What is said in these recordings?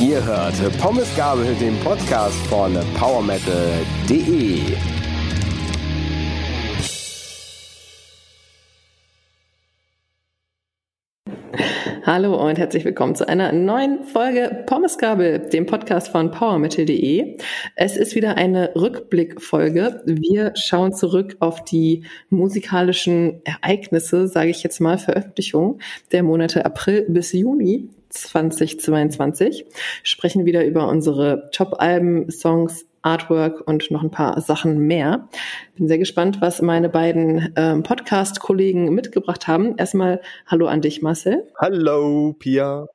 Ihr hört Pommes Gabel, den Podcast von PowerMetal.de. Hallo und herzlich willkommen zu einer neuen Folge Pommesgabel, dem Podcast von powermetal.de. Es ist wieder eine Rückblickfolge. Wir schauen zurück auf die musikalischen Ereignisse, sage ich jetzt mal, Veröffentlichung der Monate April bis Juni 2022, sprechen wieder über unsere Top-Alben, Songs, Artwork und noch ein paar Sachen mehr. Bin sehr gespannt, was meine beiden ähm, Podcast-Kollegen mitgebracht haben. Erstmal Hallo an dich, Marcel. Hallo, Pia.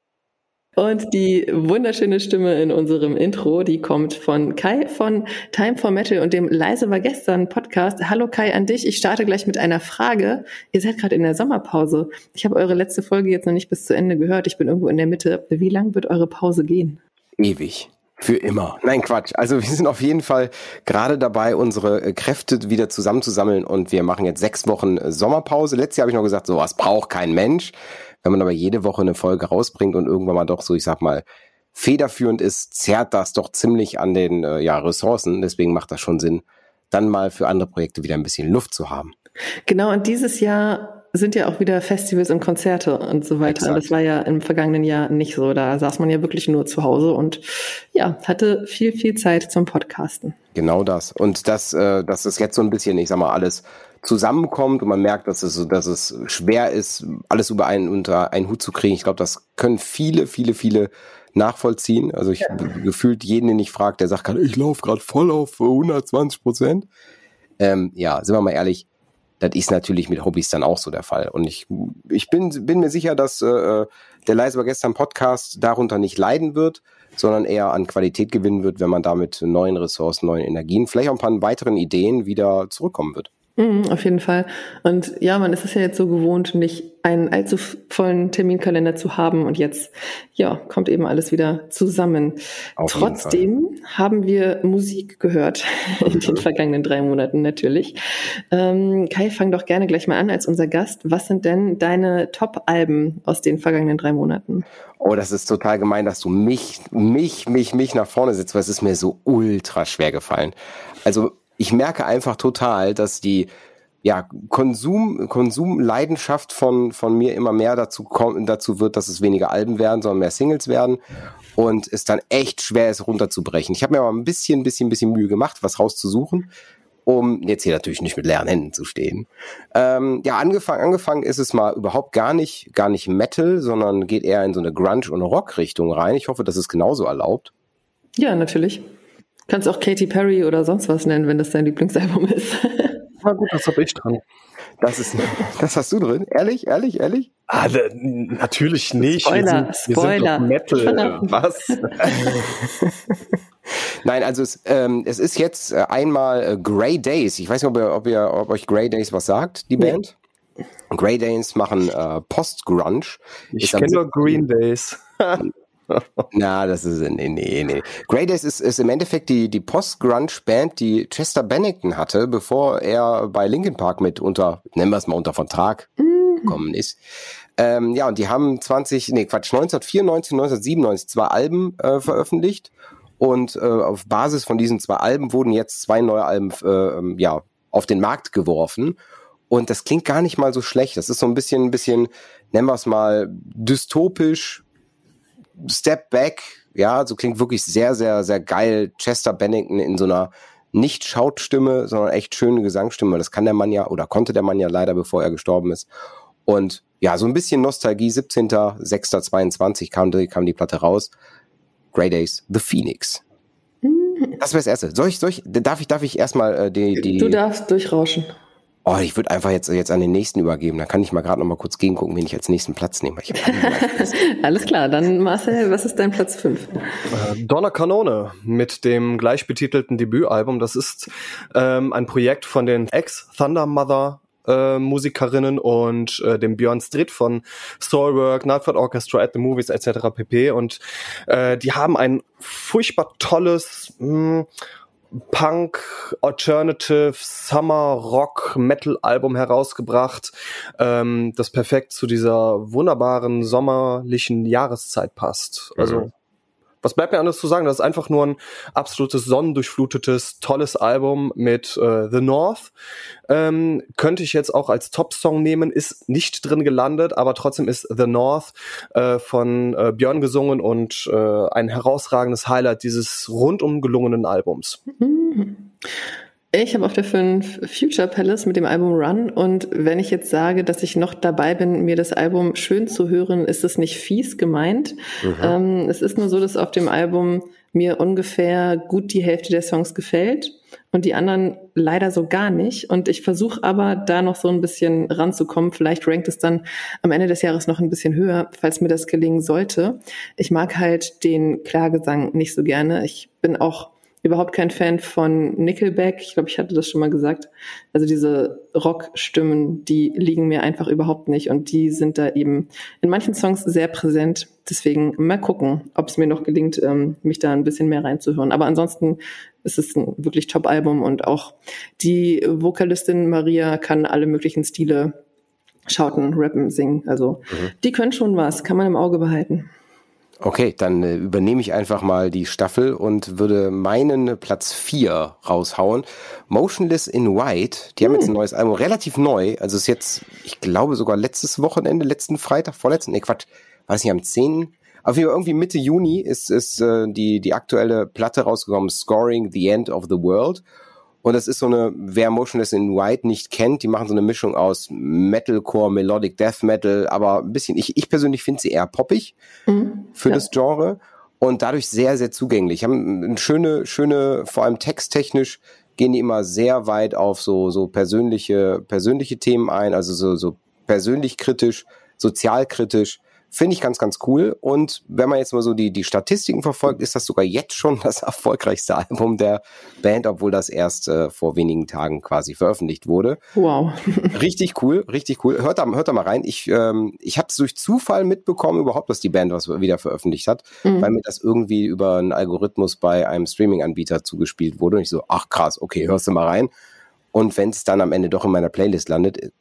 Und die wunderschöne Stimme in unserem Intro, die kommt von Kai von Time for Metal und dem Leise war gestern Podcast. Hallo Kai an dich. Ich starte gleich mit einer Frage. Ihr seid gerade in der Sommerpause. Ich habe eure letzte Folge jetzt noch nicht bis zu Ende gehört. Ich bin irgendwo in der Mitte. Wie lang wird eure Pause gehen? Ewig. Für immer. Nein, Quatsch. Also wir sind auf jeden Fall gerade dabei, unsere äh, Kräfte wieder zusammenzusammeln und wir machen jetzt sechs Wochen äh, Sommerpause. Letztes Jahr habe ich noch gesagt, sowas braucht kein Mensch. Wenn man aber jede Woche eine Folge rausbringt und irgendwann mal doch so, ich sag mal, federführend ist, zerrt das doch ziemlich an den äh, ja, Ressourcen. Deswegen macht das schon Sinn, dann mal für andere Projekte wieder ein bisschen Luft zu haben. Genau, und dieses Jahr sind ja auch wieder Festivals und Konzerte und so weiter. Exakt. Das war ja im vergangenen Jahr nicht so. Da saß man ja wirklich nur zu Hause und ja, hatte viel, viel Zeit zum Podcasten. Genau das. Und das, äh, das ist jetzt so ein bisschen, ich sag mal, alles zusammenkommt und man merkt, dass es, dass es schwer ist, alles über einen unter einen Hut zu kriegen. Ich glaube, das können viele, viele, viele nachvollziehen. Also ich ja. gefühlt jeden, den ich frage, der sagt, ich laufe gerade voll auf 120 Prozent. Ähm, ja, sind wir mal ehrlich, das ist natürlich mit Hobbys dann auch so der Fall. Und ich, ich bin, bin mir sicher, dass äh, der Leise war gestern Podcast darunter nicht leiden wird, sondern eher an Qualität gewinnen wird, wenn man damit neuen Ressourcen, neuen Energien, vielleicht auch ein paar weiteren Ideen wieder zurückkommen wird. Mhm, auf jeden Fall. Und ja, man ist es ja jetzt so gewohnt, nicht einen allzu vollen Terminkalender zu haben. Und jetzt, ja, kommt eben alles wieder zusammen. Auf Trotzdem haben wir Musik gehört in den vergangenen drei Monaten natürlich. Ähm, Kai, fang doch gerne gleich mal an als unser Gast. Was sind denn deine Top-Alben aus den vergangenen drei Monaten? Oh, das ist total gemein, dass du mich, mich, mich, mich nach vorne sitzt, weil es ist mir so ultra schwer gefallen. Also ich merke einfach total, dass die ja, Konsum, Konsumleidenschaft von, von mir immer mehr dazu kommt, dazu wird, dass es weniger Alben werden, sondern mehr Singles werden und es dann echt schwer ist, runterzubrechen. Ich habe mir aber ein bisschen, bisschen, bisschen Mühe gemacht, was rauszusuchen, um jetzt hier natürlich nicht mit leeren Händen zu stehen. Ähm, ja, angefangen, angefangen ist es mal überhaupt gar nicht, gar nicht Metal, sondern geht eher in so eine Grunge- und Rock-Richtung rein. Ich hoffe, das ist genauso erlaubt. Ja, natürlich. Kannst auch Katy Perry oder sonst was nennen, wenn das dein Lieblingsalbum ist. Na gut, das habe ich dran. Das ist, das hast du drin? Ehrlich, ehrlich, ehrlich? Ah, natürlich nicht. Spoiler, wir sind, Spoiler. Wir sind Metal. Was? Nein, also es, ähm, es ist jetzt äh, einmal äh, Grey Days. Ich weiß nicht, ob, ihr, ob, ihr, ob euch Grey Days was sagt, die Band. Ja. Grey Days machen äh, Post-Grunge. Ich kenne nur Green Days. Na, das ist, nee, nee, nee. Grey Days ist, ist im Endeffekt die, die Post-Grunge-Band, die Chester Bennington hatte, bevor er bei Linkin Park mit unter, nennen wir es mal unter Vertrag mhm. gekommen ist. Ähm, ja, und die haben 20, nee, Quatsch, 1994, 1997 zwei Alben äh, veröffentlicht. Und äh, auf Basis von diesen zwei Alben wurden jetzt zwei neue Alben äh, ja, auf den Markt geworfen. Und das klingt gar nicht mal so schlecht. Das ist so ein bisschen, ein bisschen, nennen wir es mal, dystopisch, Step Back, ja, so klingt wirklich sehr, sehr, sehr geil. Chester Bennington in so einer nicht Schautstimme, sondern echt schöne Gesangsstimme. Das kann der Mann ja oder konnte der Mann ja leider, bevor er gestorben ist. Und ja, so ein bisschen Nostalgie. 17.06.22 kam, kam die Platte raus. Grey Days, The Phoenix. Mhm. Das wäre das Erste. Soll ich, soll ich, darf ich, darf ich erstmal äh, die, die. Du darfst durchrauschen. Oh, ich würde einfach jetzt, jetzt an den nächsten übergeben. Dann kann ich mal gerade noch mal kurz gegengucken, wen ich als nächsten Platz nehme. Alles klar, dann Marcel, was ist dein Platz 5? Äh, Donner Kanone mit dem gleichbetitelten Debütalbum. Das ist ähm, ein Projekt von den Ex-Thunder Mother äh, Musikerinnen und äh, dem Björn Stritt von Soulwork, Nightford Orchestra at the Movies etc. pp. Und äh, die haben ein furchtbar tolles mh, hm, Punk, Alternative, Summer, Rock, Metal Album herausgebracht, ähm, das perfekt zu dieser wunderbaren sommerlichen Jahreszeit passt. Also mhm. Was bleibt mir anders zu sagen? Das ist einfach nur ein absolutes sonnendurchflutetes, tolles Album mit äh, The North. Ähm, könnte ich jetzt auch als Top-Song nehmen, ist nicht drin gelandet, aber trotzdem ist The North äh, von äh, Björn gesungen und äh, ein herausragendes Highlight dieses rundum gelungenen Albums. Mhm. Ich habe auf der 5 Future Palace mit dem Album Run und wenn ich jetzt sage, dass ich noch dabei bin, mir das Album schön zu hören, ist es nicht fies gemeint. Mhm. Ähm, es ist nur so, dass auf dem Album mir ungefähr gut die Hälfte der Songs gefällt und die anderen leider so gar nicht. Und ich versuche aber da noch so ein bisschen ranzukommen. Vielleicht rankt es dann am Ende des Jahres noch ein bisschen höher, falls mir das gelingen sollte. Ich mag halt den Klagesang nicht so gerne. Ich bin auch überhaupt kein Fan von Nickelback. Ich glaube, ich hatte das schon mal gesagt. Also diese Rockstimmen, die liegen mir einfach überhaupt nicht und die sind da eben in manchen Songs sehr präsent. Deswegen mal gucken, ob es mir noch gelingt, ähm, mich da ein bisschen mehr reinzuhören. Aber ansonsten ist es ein wirklich Top-Album und auch die Vokalistin Maria kann alle möglichen Stile schauten, rappen, singen. Also mhm. die können schon was, kann man im Auge behalten. Okay, dann äh, übernehme ich einfach mal die Staffel und würde meinen Platz 4 raushauen. Motionless in White, die haben jetzt ein hm. neues Album, relativ neu, also ist jetzt, ich glaube sogar letztes Wochenende, letzten Freitag, vorletzten, nee Quatsch, es nicht am 10. Auf jeden Fall irgendwie Mitte Juni ist, ist äh, die, die aktuelle Platte rausgekommen, Scoring the End of the World. Und das ist so eine, wer Motionless in White nicht kennt, die machen so eine Mischung aus Metalcore, Melodic Death Metal, aber ein bisschen, ich, ich persönlich finde sie eher poppig mhm, für ja. das Genre und dadurch sehr, sehr zugänglich. Haben eine schöne, schöne, vor allem texttechnisch gehen die immer sehr weit auf so, so persönliche, persönliche Themen ein, also so, so persönlich kritisch, sozialkritisch. Finde ich ganz, ganz cool. Und wenn man jetzt mal so die, die Statistiken verfolgt, ist das sogar jetzt schon das erfolgreichste Album der Band, obwohl das erst äh, vor wenigen Tagen quasi veröffentlicht wurde. Wow. richtig cool, richtig cool. Hört da, hört da mal rein. Ich, ähm, ich habe es durch Zufall mitbekommen, überhaupt, dass die Band was wieder veröffentlicht hat, mhm. weil mir das irgendwie über einen Algorithmus bei einem Streaming-Anbieter zugespielt wurde. Und ich so, ach krass, okay, hörst du mal rein. Und wenn es dann am Ende doch in meiner Playlist landet,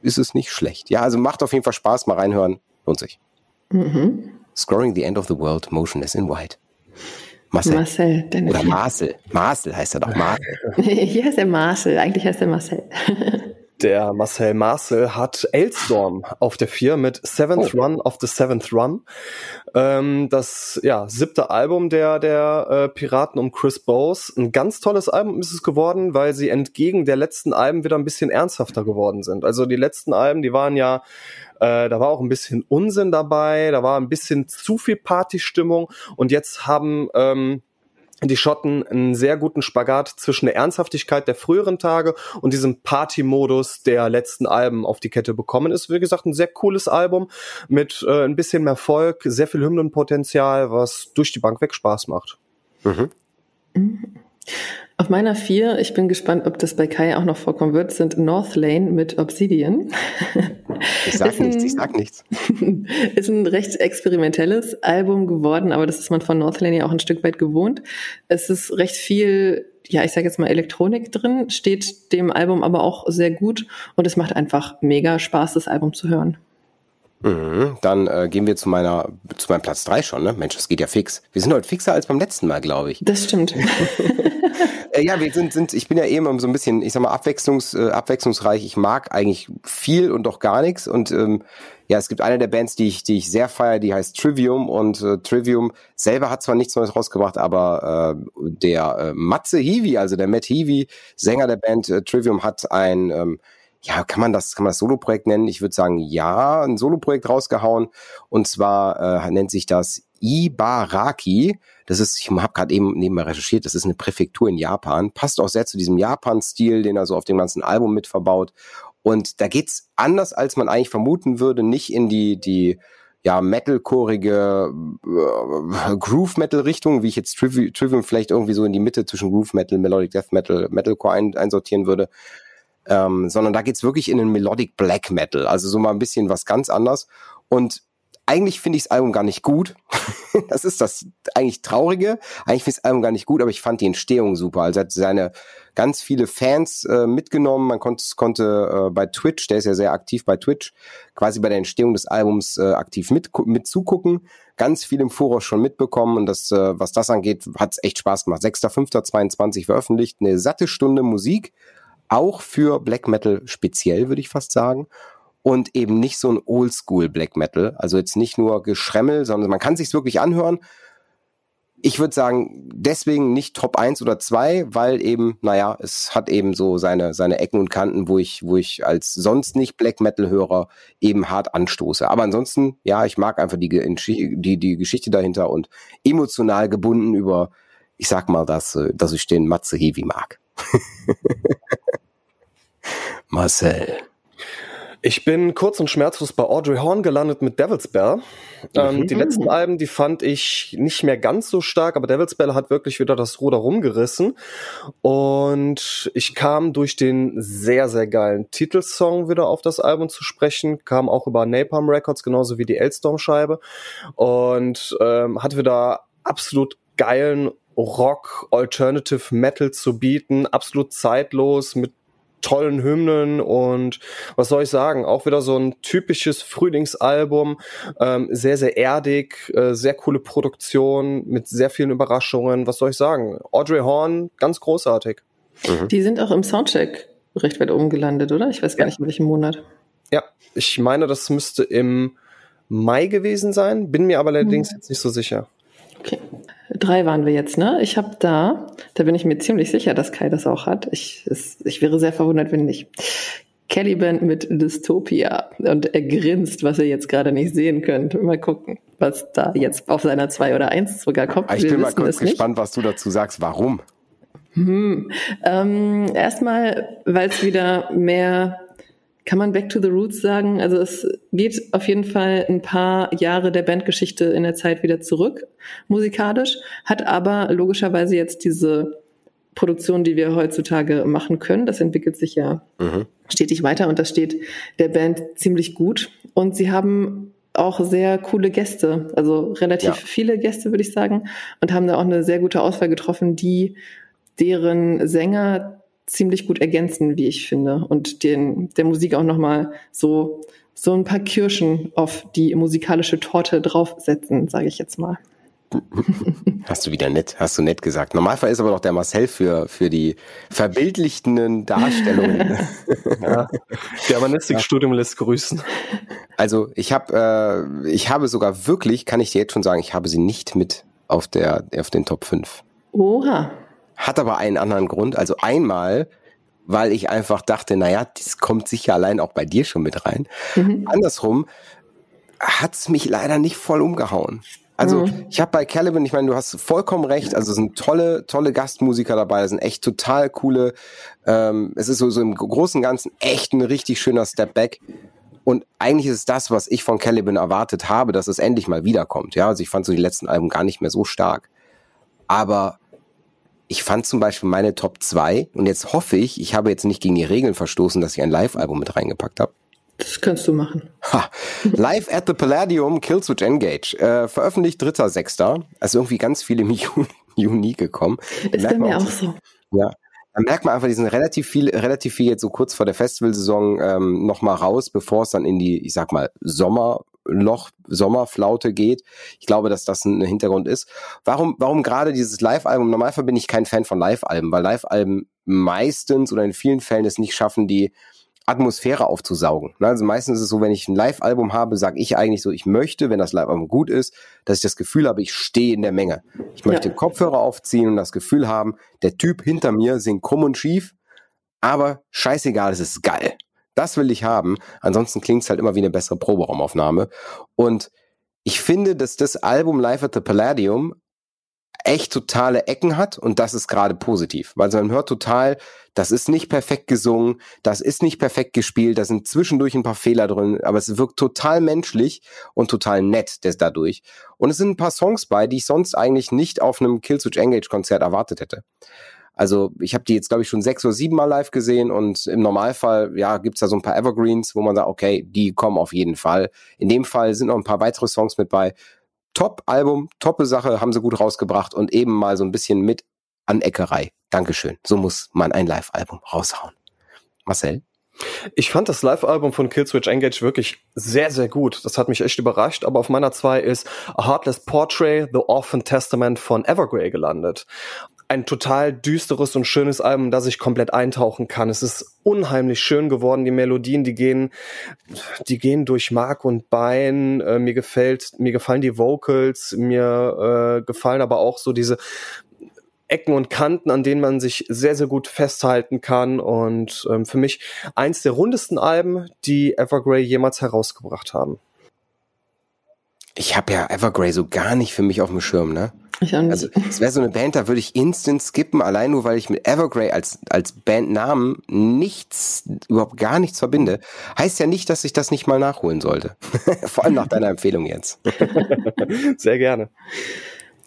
ist es nicht schlecht. Ja, also macht auf jeden Fall Spaß, mal reinhören. Lohnt sich. Mhm. Scoring the End of the World, Motionless in White. Marcel. Marcel Oder Marcel. Marcel heißt er doch. Marcel. Hier heißt er Marcel. Eigentlich heißt er Marcel. Der Marcel Marcel hat Elstorm auf der 4 mit Seventh oh. Run of the Seventh Run. Ähm, das ja, siebte Album der, der äh, Piraten um Chris Bowes. Ein ganz tolles Album ist es geworden, weil sie entgegen der letzten Alben wieder ein bisschen ernsthafter geworden sind. Also die letzten Alben, die waren ja äh, da war auch ein bisschen Unsinn dabei, da war ein bisschen zu viel Partystimmung und jetzt haben ähm, die Schotten einen sehr guten Spagat zwischen der Ernsthaftigkeit der früheren Tage und diesem Party-Modus der letzten Alben auf die Kette bekommen. Ist, wie gesagt, ein sehr cooles Album mit äh, ein bisschen mehr Volk, sehr viel Hymnenpotenzial, was durch die Bank weg Spaß macht. Mhm. Mhm. Auf meiner vier, ich bin gespannt, ob das bei Kai auch noch vorkommen wird, sind North Lane mit Obsidian. Ich sag ein, nichts, ich sag nichts. Ist ein recht experimentelles Album geworden, aber das ist man von North Lane ja auch ein Stück weit gewohnt. Es ist recht viel, ja, ich sage jetzt mal Elektronik drin, steht dem Album aber auch sehr gut und es macht einfach mega Spaß, das Album zu hören. Mhm, dann äh, gehen wir zu meiner zu meinem Platz drei schon, ne? Mensch, das geht ja fix. Wir sind heute fixer als beim letzten Mal, glaube ich. Das stimmt. äh, ja, wir sind, sind, ich bin ja eben so ein bisschen, ich sag mal, abwechslungs, äh, abwechslungsreich. Ich mag eigentlich viel und doch gar nichts. Und ähm, ja, es gibt eine der Bands, die ich, die ich sehr feiere, die heißt Trivium. Und äh, Trivium selber hat zwar nichts Neues rausgebracht, aber äh, der äh, Matze Heavy, also der Matt Heavy, Sänger der Band äh, Trivium, hat ein ähm, ja, kann man das, kann man das Soloprojekt nennen? Ich würde sagen, ja, ein Soloprojekt rausgehauen. Und zwar äh, nennt sich das Ibaraki. Das ist, ich habe gerade eben nebenbei recherchiert, das ist eine Präfektur in Japan. Passt auch sehr zu diesem Japan-Stil, den er so auf dem ganzen Album mit verbaut. Und da geht's anders, als man eigentlich vermuten würde, nicht in die, die ja, metalcoreige äh, Groove-Metal-Richtung, wie ich jetzt Trivium vielleicht irgendwie so in die Mitte zwischen Groove-Metal, Melodic Death Metal, Metalcore ein, einsortieren würde, ähm, sondern da geht's wirklich in den Melodic Black Metal, also so mal ein bisschen was ganz anders. Und eigentlich finde ich das Album gar nicht gut. das ist das eigentlich Traurige. Eigentlich finde ich das Album gar nicht gut, aber ich fand die Entstehung super. Also hat seine ganz viele Fans äh, mitgenommen. Man konnte, konnte äh, bei Twitch, der ist ja sehr aktiv bei Twitch, quasi bei der Entstehung des Albums äh, aktiv mit, mit zugucken. Ganz viel im Voraus schon mitbekommen und das, äh, was das angeht, hat es echt Spaß gemacht. 6.5.22 veröffentlicht, eine satte Stunde Musik, auch für Black Metal speziell, würde ich fast sagen und eben nicht so ein Oldschool Black Metal. Also jetzt nicht nur Geschremmel, sondern man kann sich's wirklich anhören. Ich würde sagen, deswegen nicht Top 1 oder 2, weil eben, naja, es hat eben so seine, seine Ecken und Kanten, wo ich, wo ich als sonst nicht Black Metal-Hörer eben hart anstoße. Aber ansonsten, ja, ich mag einfach die, die, die Geschichte dahinter und emotional gebunden über, ich sag mal, dass, dass ich den Matze Heavy mag. Marcel. Ich bin kurz und schmerzlos bei Audrey Horn gelandet mit Devil's Bell. Ähm, mhm. Die letzten Alben, die fand ich nicht mehr ganz so stark, aber Devil's Bell hat wirklich wieder das Ruder rumgerissen. Und ich kam durch den sehr, sehr geilen Titelsong wieder auf das Album zu sprechen, kam auch über Napalm Records, genauso wie die Elstorm-Scheibe. Und ähm, hatte wieder absolut geilen Rock, Alternative Metal zu bieten, absolut zeitlos mit tollen Hymnen und was soll ich sagen, auch wieder so ein typisches Frühlingsalbum, ähm, sehr, sehr erdig, äh, sehr coole Produktion mit sehr vielen Überraschungen, was soll ich sagen, Audrey Horn, ganz großartig. Mhm. Die sind auch im Soundcheck recht weit oben gelandet, oder? Ich weiß gar ja. nicht, in welchem Monat. Ja, ich meine, das müsste im Mai gewesen sein, bin mir aber allerdings mhm. jetzt nicht so sicher. Okay. Drei waren wir jetzt, ne? Ich habe da, da bin ich mir ziemlich sicher, dass Kai das auch hat. Ich, es, ich wäre sehr verwundert, wenn nicht. Caliban mit Dystopia. Und er grinst, was ihr jetzt gerade nicht sehen könnt. Mal gucken, was da jetzt auf seiner 2 oder 1 sogar kommt. Ich wir bin mal kurz gespannt, was du dazu sagst. Warum? Hm. Ähm, erstmal, weil es wieder mehr kann man Back to the Roots sagen? Also es geht auf jeden Fall ein paar Jahre der Bandgeschichte in der Zeit wieder zurück, musikalisch, hat aber logischerweise jetzt diese Produktion, die wir heutzutage machen können. Das entwickelt sich ja mhm. stetig weiter und das steht der Band ziemlich gut. Und sie haben auch sehr coole Gäste, also relativ ja. viele Gäste, würde ich sagen, und haben da auch eine sehr gute Auswahl getroffen, die deren Sänger ziemlich gut ergänzen, wie ich finde, und den, der Musik auch nochmal so, so ein paar Kirschen auf die musikalische Torte draufsetzen, sage ich jetzt mal. Hast du wieder nett, hast du nett gesagt. Normalfall ist aber doch der Marcel für, für die verbildlichten Darstellungen. ja. Germanistikstudium ja. lässt grüßen. Also ich habe, äh, ich habe sogar wirklich, kann ich dir jetzt schon sagen, ich habe sie nicht mit auf der, auf den Top 5. Oha. Hat aber einen anderen Grund. Also einmal, weil ich einfach dachte, naja, das kommt sicher allein auch bei dir schon mit rein. Mhm. Andersrum hat's mich leider nicht voll umgehauen. Also mhm. ich habe bei Caliban, ich meine, du hast vollkommen recht, also es sind tolle, tolle Gastmusiker dabei, das sind echt total coole, ähm, es ist so, so im Großen und Ganzen echt ein richtig schöner Step Back. Und eigentlich ist es das, was ich von Caliban erwartet habe, dass es endlich mal wiederkommt. Ja, also ich fand so die letzten Alben gar nicht mehr so stark. Aber ich fand zum Beispiel meine Top 2 und jetzt hoffe ich, ich habe jetzt nicht gegen die Regeln verstoßen, dass ich ein Live-Album mit reingepackt habe. Das kannst du machen. Ha. Live at the Palladium, Killswitch Engage. Äh, veröffentlicht 3.6. Also irgendwie ganz viel im Juni gekommen. Ist bei mir auch so. Ja, dann merkt man einfach, die sind relativ viel, relativ viel jetzt so kurz vor der Festivalsaison ähm, nochmal raus, bevor es dann in die, ich sag mal, Sommer, Loch, Sommerflaute geht. Ich glaube, dass das ein Hintergrund ist. Warum, warum gerade dieses Live-Album? Normalerweise bin ich kein Fan von Live-Alben, weil Live-Alben meistens oder in vielen Fällen es nicht schaffen, die Atmosphäre aufzusaugen. Ne, also meistens ist es so, wenn ich ein Live-Album habe, sage ich eigentlich so, ich möchte, wenn das Live-Album gut ist, dass ich das Gefühl habe, ich stehe in der Menge. Ich möchte ja. Kopfhörer aufziehen und das Gefühl haben, der Typ hinter mir singt krumm und schief, aber scheißegal, es ist geil. Das will ich haben. Ansonsten klingt es halt immer wie eine bessere Proberaumaufnahme. Und ich finde, dass das Album Live at the Palladium echt totale Ecken hat und das ist gerade positiv, weil man hört total, das ist nicht perfekt gesungen, das ist nicht perfekt gespielt, da sind zwischendurch ein paar Fehler drin, aber es wirkt total menschlich und total nett das dadurch. Und es sind ein paar Songs bei, die ich sonst eigentlich nicht auf einem Killswitch Engage Konzert erwartet hätte. Also ich habe die jetzt, glaube ich, schon sechs oder sieben Mal live gesehen und im Normalfall, ja, gibt's da so ein paar Evergreens, wo man sagt, okay, die kommen auf jeden Fall. In dem Fall sind noch ein paar weitere Songs mit bei. Top-Album, toppe Sache, haben sie gut rausgebracht und eben mal so ein bisschen mit Aneckerei. Dankeschön. So muss man ein Live-Album raushauen. Marcel? Ich fand das Live-Album von Killswitch Engage wirklich sehr, sehr gut. Das hat mich echt überrascht. Aber auf meiner 2 ist A Heartless Portrait, The Orphan Testament von Evergrey gelandet. Ein total düsteres und schönes Album, das ich komplett eintauchen kann. Es ist unheimlich schön geworden. Die Melodien, die gehen, die gehen durch Mark und Bein. Äh, mir gefällt, mir gefallen die Vocals. Mir äh, gefallen aber auch so diese Ecken und Kanten, an denen man sich sehr, sehr gut festhalten kann. Und ähm, für mich eins der rundesten Alben, die Evergrey jemals herausgebracht haben. Ich habe ja Evergrey so gar nicht für mich auf dem Schirm, ne? Ich auch nicht. Also es wäre so eine Band, da würde ich instant skippen, allein nur weil ich mit Evergrey als, als Bandnamen nichts, überhaupt gar nichts verbinde. Heißt ja nicht, dass ich das nicht mal nachholen sollte. Vor allem nach deiner Empfehlung jetzt. Sehr gerne.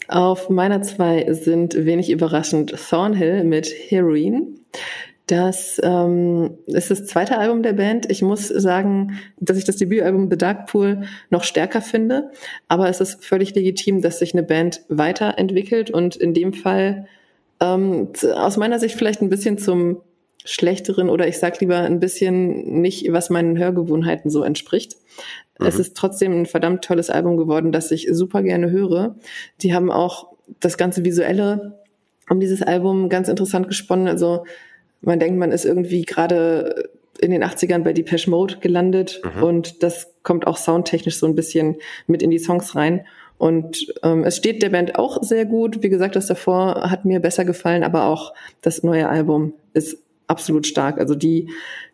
Auf meiner zwei sind wenig überraschend Thornhill mit Heroin. Das ähm, ist das zweite Album der Band. Ich muss sagen, dass ich das Debütalbum The Dark Pool noch stärker finde. Aber es ist völlig legitim, dass sich eine Band weiterentwickelt und in dem Fall ähm, aus meiner Sicht vielleicht ein bisschen zum schlechteren oder ich sag lieber ein bisschen nicht, was meinen Hörgewohnheiten so entspricht. Mhm. Es ist trotzdem ein verdammt tolles Album geworden, das ich super gerne höre. Die haben auch das ganze Visuelle um dieses Album ganz interessant gesponnen. Also man denkt, man ist irgendwie gerade in den 80ern bei Depeche Mode gelandet mhm. und das kommt auch soundtechnisch so ein bisschen mit in die Songs rein. Und ähm, es steht der Band auch sehr gut. Wie gesagt, das davor hat mir besser gefallen, aber auch das neue Album ist absolut stark. Also die,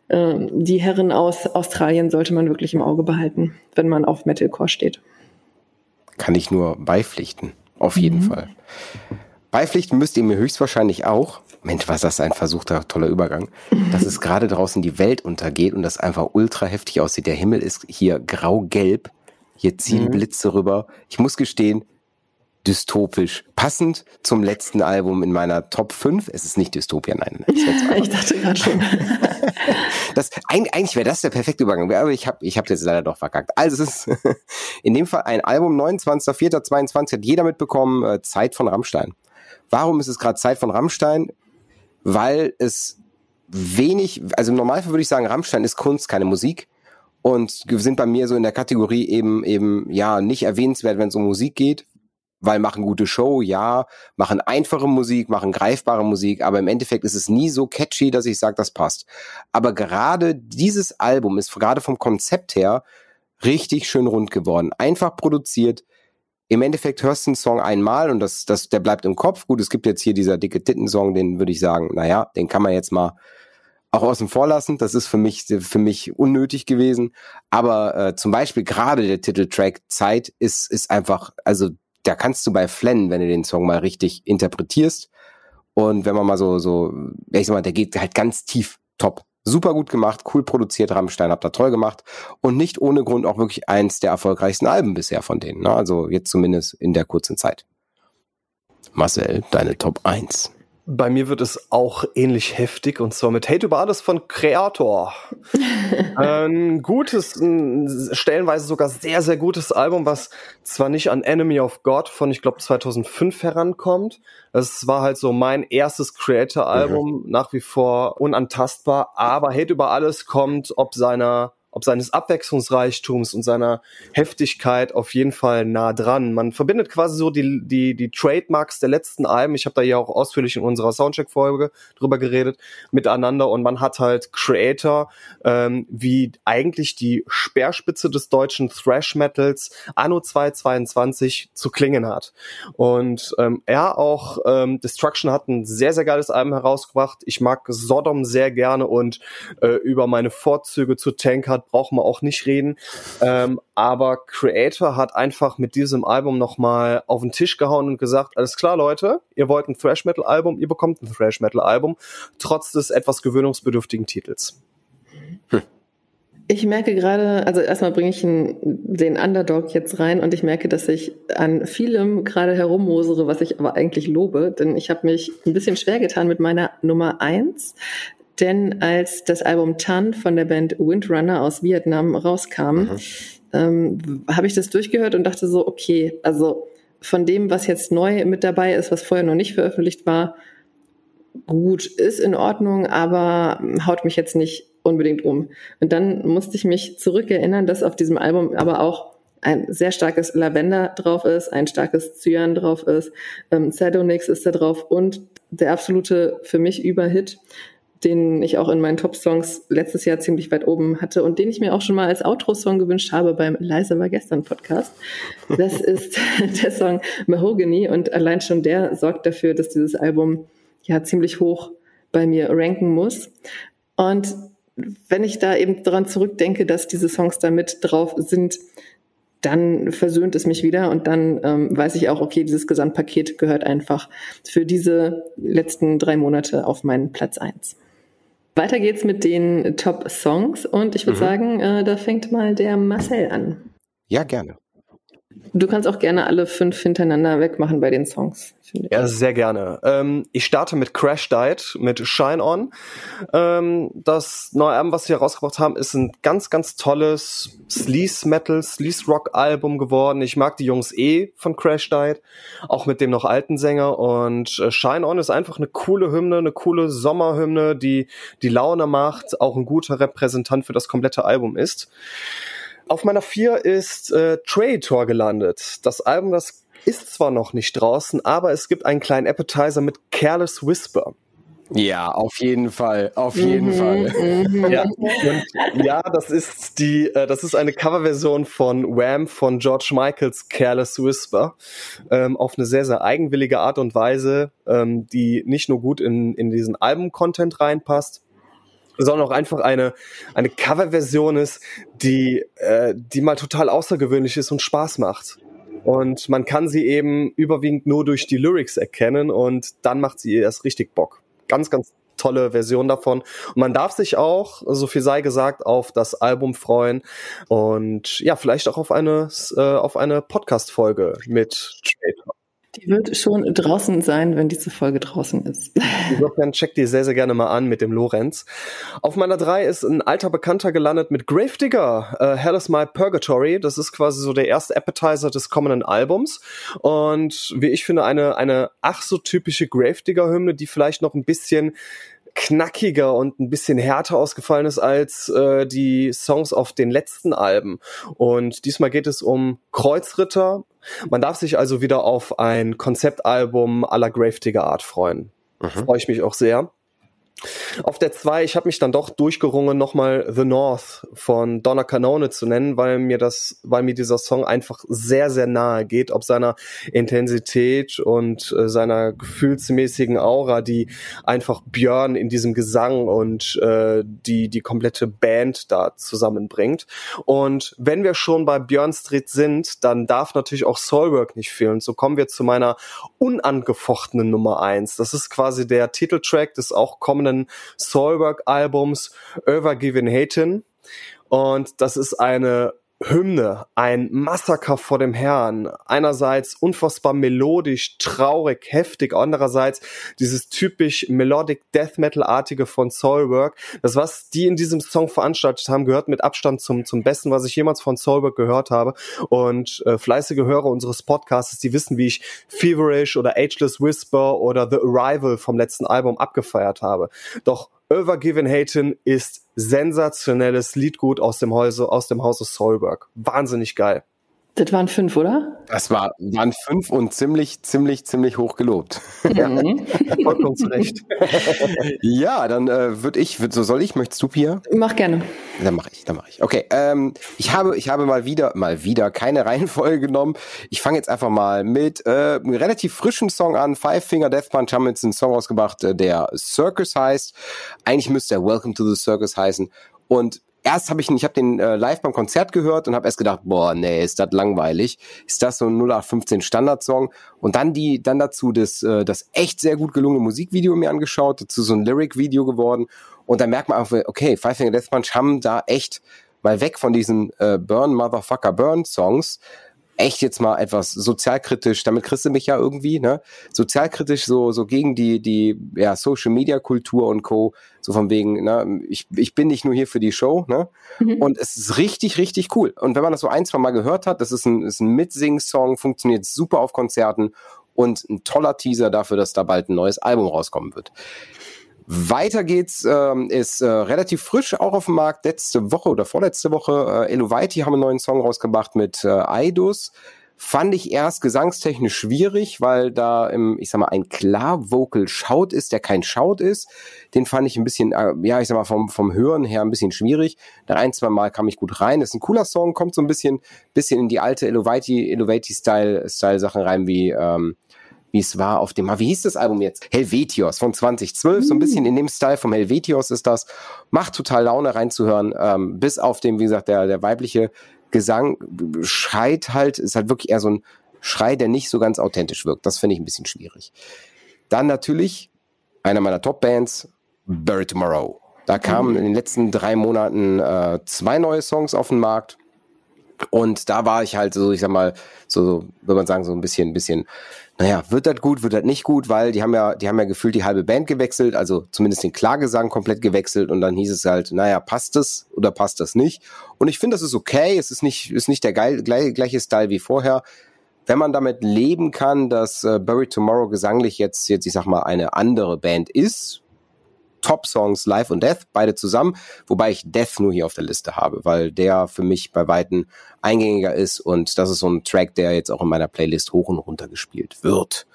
äh, die Herren aus Australien sollte man wirklich im Auge behalten, wenn man auf Metalcore steht. Kann ich nur beipflichten, auf jeden mhm. Fall. Beipflichten müsst ihr mir höchstwahrscheinlich auch. Mensch, was das ein versuchter toller Übergang, dass es gerade draußen die Welt untergeht und das einfach ultra heftig aussieht. Der Himmel ist hier grau-gelb. Hier ziehen mhm. Blitze rüber. Ich muss gestehen, dystopisch. Passend zum letzten Album in meiner Top 5. Es ist nicht Dystopia, nein. nein ich dachte gerade schon. das, eigentlich wäre das der perfekte Übergang, aber ich habe ich hab jetzt leider doch verkackt. Also es ist in dem Fall ein Album, 29.04.22, hat jeder mitbekommen, äh, Zeit von Rammstein. Warum ist es gerade Zeit von Rammstein? Weil es wenig, also im Normalfall würde ich sagen, Rammstein ist Kunst, keine Musik und sind bei mir so in der Kategorie eben eben ja nicht erwähnenswert, wenn es um Musik geht, weil machen gute Show, ja, machen einfache Musik, machen greifbare Musik, aber im Endeffekt ist es nie so catchy, dass ich sage, das passt. Aber gerade dieses Album ist gerade vom Konzept her richtig schön rund geworden. Einfach produziert. Im Endeffekt hörst du einen Song einmal und das, das, der bleibt im Kopf. Gut, es gibt jetzt hier dieser dicke Titten-Song, den würde ich sagen, naja, den kann man jetzt mal auch außen vor lassen. Das ist für mich, für mich unnötig gewesen. Aber äh, zum Beispiel gerade der Titeltrack Zeit ist, ist einfach, also da kannst du bei flennen, wenn du den Song mal richtig interpretierst. Und wenn man mal so, so, ich sag mal, der geht halt ganz tief, top. Super gut gemacht, cool produziert, Rammstein habt da toll gemacht und nicht ohne Grund auch wirklich eins der erfolgreichsten Alben bisher von denen. Ne? Also jetzt zumindest in der kurzen Zeit. Marcel, deine Top 1. Bei mir wird es auch ähnlich heftig und zwar mit Hate über alles von Creator. ein gutes, ein stellenweise sogar sehr, sehr gutes Album, was zwar nicht an Enemy of God von, ich glaube, 2005 herankommt. Es war halt so mein erstes Creator-Album, mhm. nach wie vor unantastbar, aber Hate über alles kommt ob seiner ob seines Abwechslungsreichtums und seiner Heftigkeit auf jeden Fall nah dran. Man verbindet quasi so die, die, die Trademarks der letzten Alben, ich habe da ja auch ausführlich in unserer Soundcheck-Folge drüber geredet, miteinander und man hat halt Creator, ähm, wie eigentlich die Speerspitze des deutschen Thrash-Metals anno 2022 zu klingen hat. Und ähm, er auch, ähm, Destruction hat ein sehr, sehr geiles Album herausgebracht. Ich mag Sodom sehr gerne und äh, über meine Vorzüge zu Tankard braucht man auch nicht reden. Ähm, aber Creator hat einfach mit diesem Album nochmal auf den Tisch gehauen und gesagt, alles klar, Leute, ihr wollt ein Thrash Metal Album, ihr bekommt ein Thrash Metal Album, trotz des etwas gewöhnungsbedürftigen Titels. Hm. Ich merke gerade, also erstmal bringe ich den Underdog jetzt rein und ich merke, dass ich an vielem gerade herummosere, was ich aber eigentlich lobe, denn ich habe mich ein bisschen schwer getan mit meiner Nummer eins. Denn als das Album Tan von der Band Windrunner aus Vietnam rauskam, mhm. ähm, habe ich das durchgehört und dachte so, okay, also von dem, was jetzt neu mit dabei ist, was vorher noch nicht veröffentlicht war, gut, ist in Ordnung, aber haut mich jetzt nicht unbedingt um. Und dann musste ich mich zurückerinnern, dass auf diesem Album aber auch ein sehr starkes Lavender drauf ist, ein starkes Cyan drauf ist, ähm, Sadonix ist da drauf und der absolute für mich Überhit, den ich auch in meinen Top-Songs letztes Jahr ziemlich weit oben hatte und den ich mir auch schon mal als Outro-Song gewünscht habe beim Leise war gestern Podcast. Das ist der Song Mahogany und allein schon der sorgt dafür, dass dieses Album ja ziemlich hoch bei mir ranken muss. Und wenn ich da eben daran zurückdenke, dass diese Songs da mit drauf sind, dann versöhnt es mich wieder und dann ähm, weiß ich auch, okay, dieses Gesamtpaket gehört einfach für diese letzten drei Monate auf meinen Platz eins. Weiter geht's mit den Top-Songs und ich würde mhm. sagen, äh, da fängt mal der Marcel an. Ja, gerne. Du kannst auch gerne alle fünf hintereinander wegmachen bei den Songs. Ja, sehr gerne. Ähm, ich starte mit Crash Died, mit Shine On. Ähm, das neue Album, was sie herausgebracht haben, ist ein ganz, ganz tolles Sleaze Metal, Sleaze Rock Album geworden. Ich mag die Jungs eh von Crash Died, auch mit dem noch alten Sänger. Und äh, Shine On ist einfach eine coole Hymne, eine coole Sommerhymne, die die Laune macht, auch ein guter Repräsentant für das komplette Album ist. Auf meiner vier ist äh, Traitor gelandet. Das Album, das ist zwar noch nicht draußen, aber es gibt einen kleinen Appetizer mit Careless Whisper. Ja, auf jeden Fall, auf jeden mhm, Fall. Mhm. Ja, und ja, das ist die, äh, das ist eine Coverversion von Wham von George Michaels Careless Whisper ähm, auf eine sehr sehr eigenwillige Art und Weise, ähm, die nicht nur gut in in diesen Album-Content reinpasst, sondern auch einfach eine, eine Coverversion ist, die, äh, die mal total außergewöhnlich ist und Spaß macht. Und man kann sie eben überwiegend nur durch die Lyrics erkennen und dann macht sie erst richtig Bock. Ganz, ganz tolle Version davon. Und man darf sich auch, so viel sei gesagt, auf das Album freuen und ja, vielleicht auch auf eine, äh, auf eine Podcast-Folge mit Trader. Die wird schon draußen sein, wenn diese Folge draußen ist. Insofern checkt die sehr, sehr gerne mal an mit dem Lorenz. Auf meiner drei ist ein alter Bekannter gelandet mit Gravedigger, uh, Hell is My Purgatory. Das ist quasi so der erste Appetizer des kommenden Albums. Und wie ich finde, eine, eine ach so typische Gravedigger-Hymne, die vielleicht noch ein bisschen knackiger und ein bisschen härter ausgefallen ist als äh, die Songs auf den letzten Alben. Und diesmal geht es um Kreuzritter. Man darf sich also wieder auf ein Konzeptalbum aller Gravedigger Art freuen. Mhm. Freue ich mich auch sehr. Auf der 2, ich habe mich dann doch durchgerungen, nochmal The North von Donna Canone zu nennen, weil mir das, weil mir dieser Song einfach sehr, sehr nahe geht, ob seiner Intensität und äh, seiner gefühlsmäßigen Aura, die einfach Björn in diesem Gesang und äh, die, die komplette Band da zusammenbringt. Und wenn wir schon bei Björn Street sind, dann darf natürlich auch Soulwork nicht fehlen. So kommen wir zu meiner unangefochtenen Nummer 1. Das ist quasi der Titeltrack des auch kommenden kommenden Soulwork-Albums Over Given Haten. Und das ist eine Hymne, ein Massaker vor dem Herrn. Einerseits unfassbar melodisch, traurig, heftig, andererseits dieses typisch melodic Death Metal-artige von Soulwork. Das, was die in diesem Song veranstaltet haben, gehört mit Abstand zum, zum Besten, was ich jemals von Soulwork gehört habe. Und äh, fleißige Hörer unseres Podcasts, die wissen, wie ich Feverish oder Ageless Whisper oder The Arrival vom letzten Album abgefeiert habe. Doch Overgiven Hayton ist sensationelles Liedgut aus dem Hause, aus dem Hause Soulberg. Wahnsinnig geil. Das waren fünf, oder? Das war, waren fünf und ziemlich, ziemlich, ziemlich hoch gelobt. Ja, mhm. vollkommen zu Recht. ja, dann äh, würde ich, würd, so soll ich, möchtest du, Pia? Mach gerne. Dann mache ich, dann mache ich. Okay, ähm, ich habe, ich habe mal wieder, mal wieder keine Reihenfolge genommen. Ich fange jetzt einfach mal mit äh, einem relativ frischen Song an. Five Finger Death Punch haben jetzt einen Song rausgebracht, äh, der Circus heißt. Eigentlich müsste er Welcome to the Circus heißen. Und erst habe ich, ich habe den äh, live beim Konzert gehört und habe erst gedacht, boah, nee, ist das langweilig. Ist das so ein 0815 Standardsong? Und dann die, dann dazu das, äh, das echt sehr gut gelungene Musikvideo mir angeschaut, dazu so ein Lyric-Video geworden. Und dann merkt man einfach, okay, Five Finger Death Punch haben da echt mal weg von diesen äh, Burn Motherfucker Burn Songs, echt jetzt mal etwas sozialkritisch, damit kriegst du mich ja irgendwie, ne? Sozialkritisch so, so gegen die, die, ja, Social Media Kultur und Co. So von wegen, ne? Ich, ich bin nicht nur hier für die Show, ne? Mhm. Und es ist richtig, richtig cool. Und wenn man das so ein, zwei Mal gehört hat, das ist ein, ist ein Mitsing-Song, funktioniert super auf Konzerten und ein toller Teaser dafür, dass da bald ein neues Album rauskommen wird. Weiter geht's, ähm, ist äh, relativ frisch auch auf dem Markt. Letzte Woche oder vorletzte Woche, äh, Elovaiti haben einen neuen Song rausgebracht mit äh, Eidos. Fand ich erst gesangstechnisch schwierig, weil da im, ich sag mal, ein Klar-Vocal Shout ist, der kein Shout ist. Den fand ich ein bisschen, äh, ja, ich sag mal, vom, vom Hören her ein bisschen schwierig. Da ein, zwei Mal kam ich gut rein. ist ein cooler Song, kommt so ein bisschen, bisschen in die alte Elovaiti, Elovaiti-Style, Style-Sachen rein wie, ähm, wie es war auf dem, wie hieß das Album jetzt? Helvetios von 2012, mhm. so ein bisschen in dem Style vom Helvetios ist das. Macht total Laune reinzuhören, ähm, bis auf dem, wie gesagt, der, der weibliche Gesang schreit halt, ist halt wirklich eher so ein Schrei, der nicht so ganz authentisch wirkt. Das finde ich ein bisschen schwierig. Dann natürlich einer meiner Top-Bands, Bury Tomorrow. Da kamen mhm. in den letzten drei Monaten äh, zwei neue Songs auf den Markt. Und da war ich halt so, ich sag mal, so, würde man sagen, so ein bisschen, ein bisschen, naja, wird das gut, wird das nicht gut, weil die haben ja, die haben ja gefühlt die halbe Band gewechselt, also zumindest den Klagesang komplett gewechselt und dann hieß es halt, naja, passt es oder passt das nicht? Und ich finde, das ist okay, es ist nicht, ist nicht der geil, gleich, gleiche Style wie vorher. Wenn man damit leben kann, dass äh, Bury Tomorrow gesanglich jetzt, jetzt, ich sag mal, eine andere Band ist, Top-Songs Life und Death, beide zusammen, wobei ich Death nur hier auf der Liste habe, weil der für mich bei Weitem eingängiger ist und das ist so ein Track, der jetzt auch in meiner Playlist hoch und runter gespielt wird.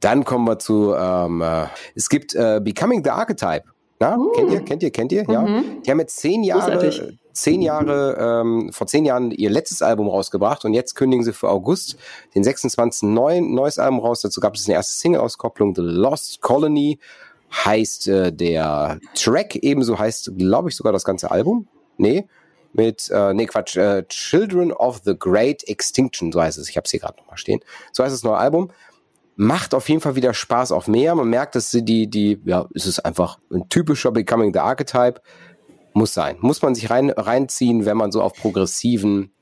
Dann kommen wir zu, ähm, äh, es gibt äh, Becoming the Archetype. Na, uh. kennt ihr, kennt ihr, kennt ihr? Ja. Mhm. Die haben jetzt zehn Jahre, zehn Jahre, ähm, vor zehn Jahren ihr letztes Album rausgebracht und jetzt kündigen sie für August den 26. Neuen, neues Album raus. Dazu gab es eine erste Single-Auskopplung, The Lost Colony heißt äh, der Track, ebenso heißt, glaube ich, sogar das ganze Album. Nee, mit, äh, nee, Quatsch, äh, Children of the Great Extinction, so heißt es. Ich habe es hier gerade nochmal stehen. So heißt das neue Album. Macht auf jeden Fall wieder Spaß auf mehr. Man merkt, dass sie die, die, ja, es ist einfach ein typischer Becoming the Archetype. Muss sein. Muss man sich rein, reinziehen, wenn man so auf progressiven,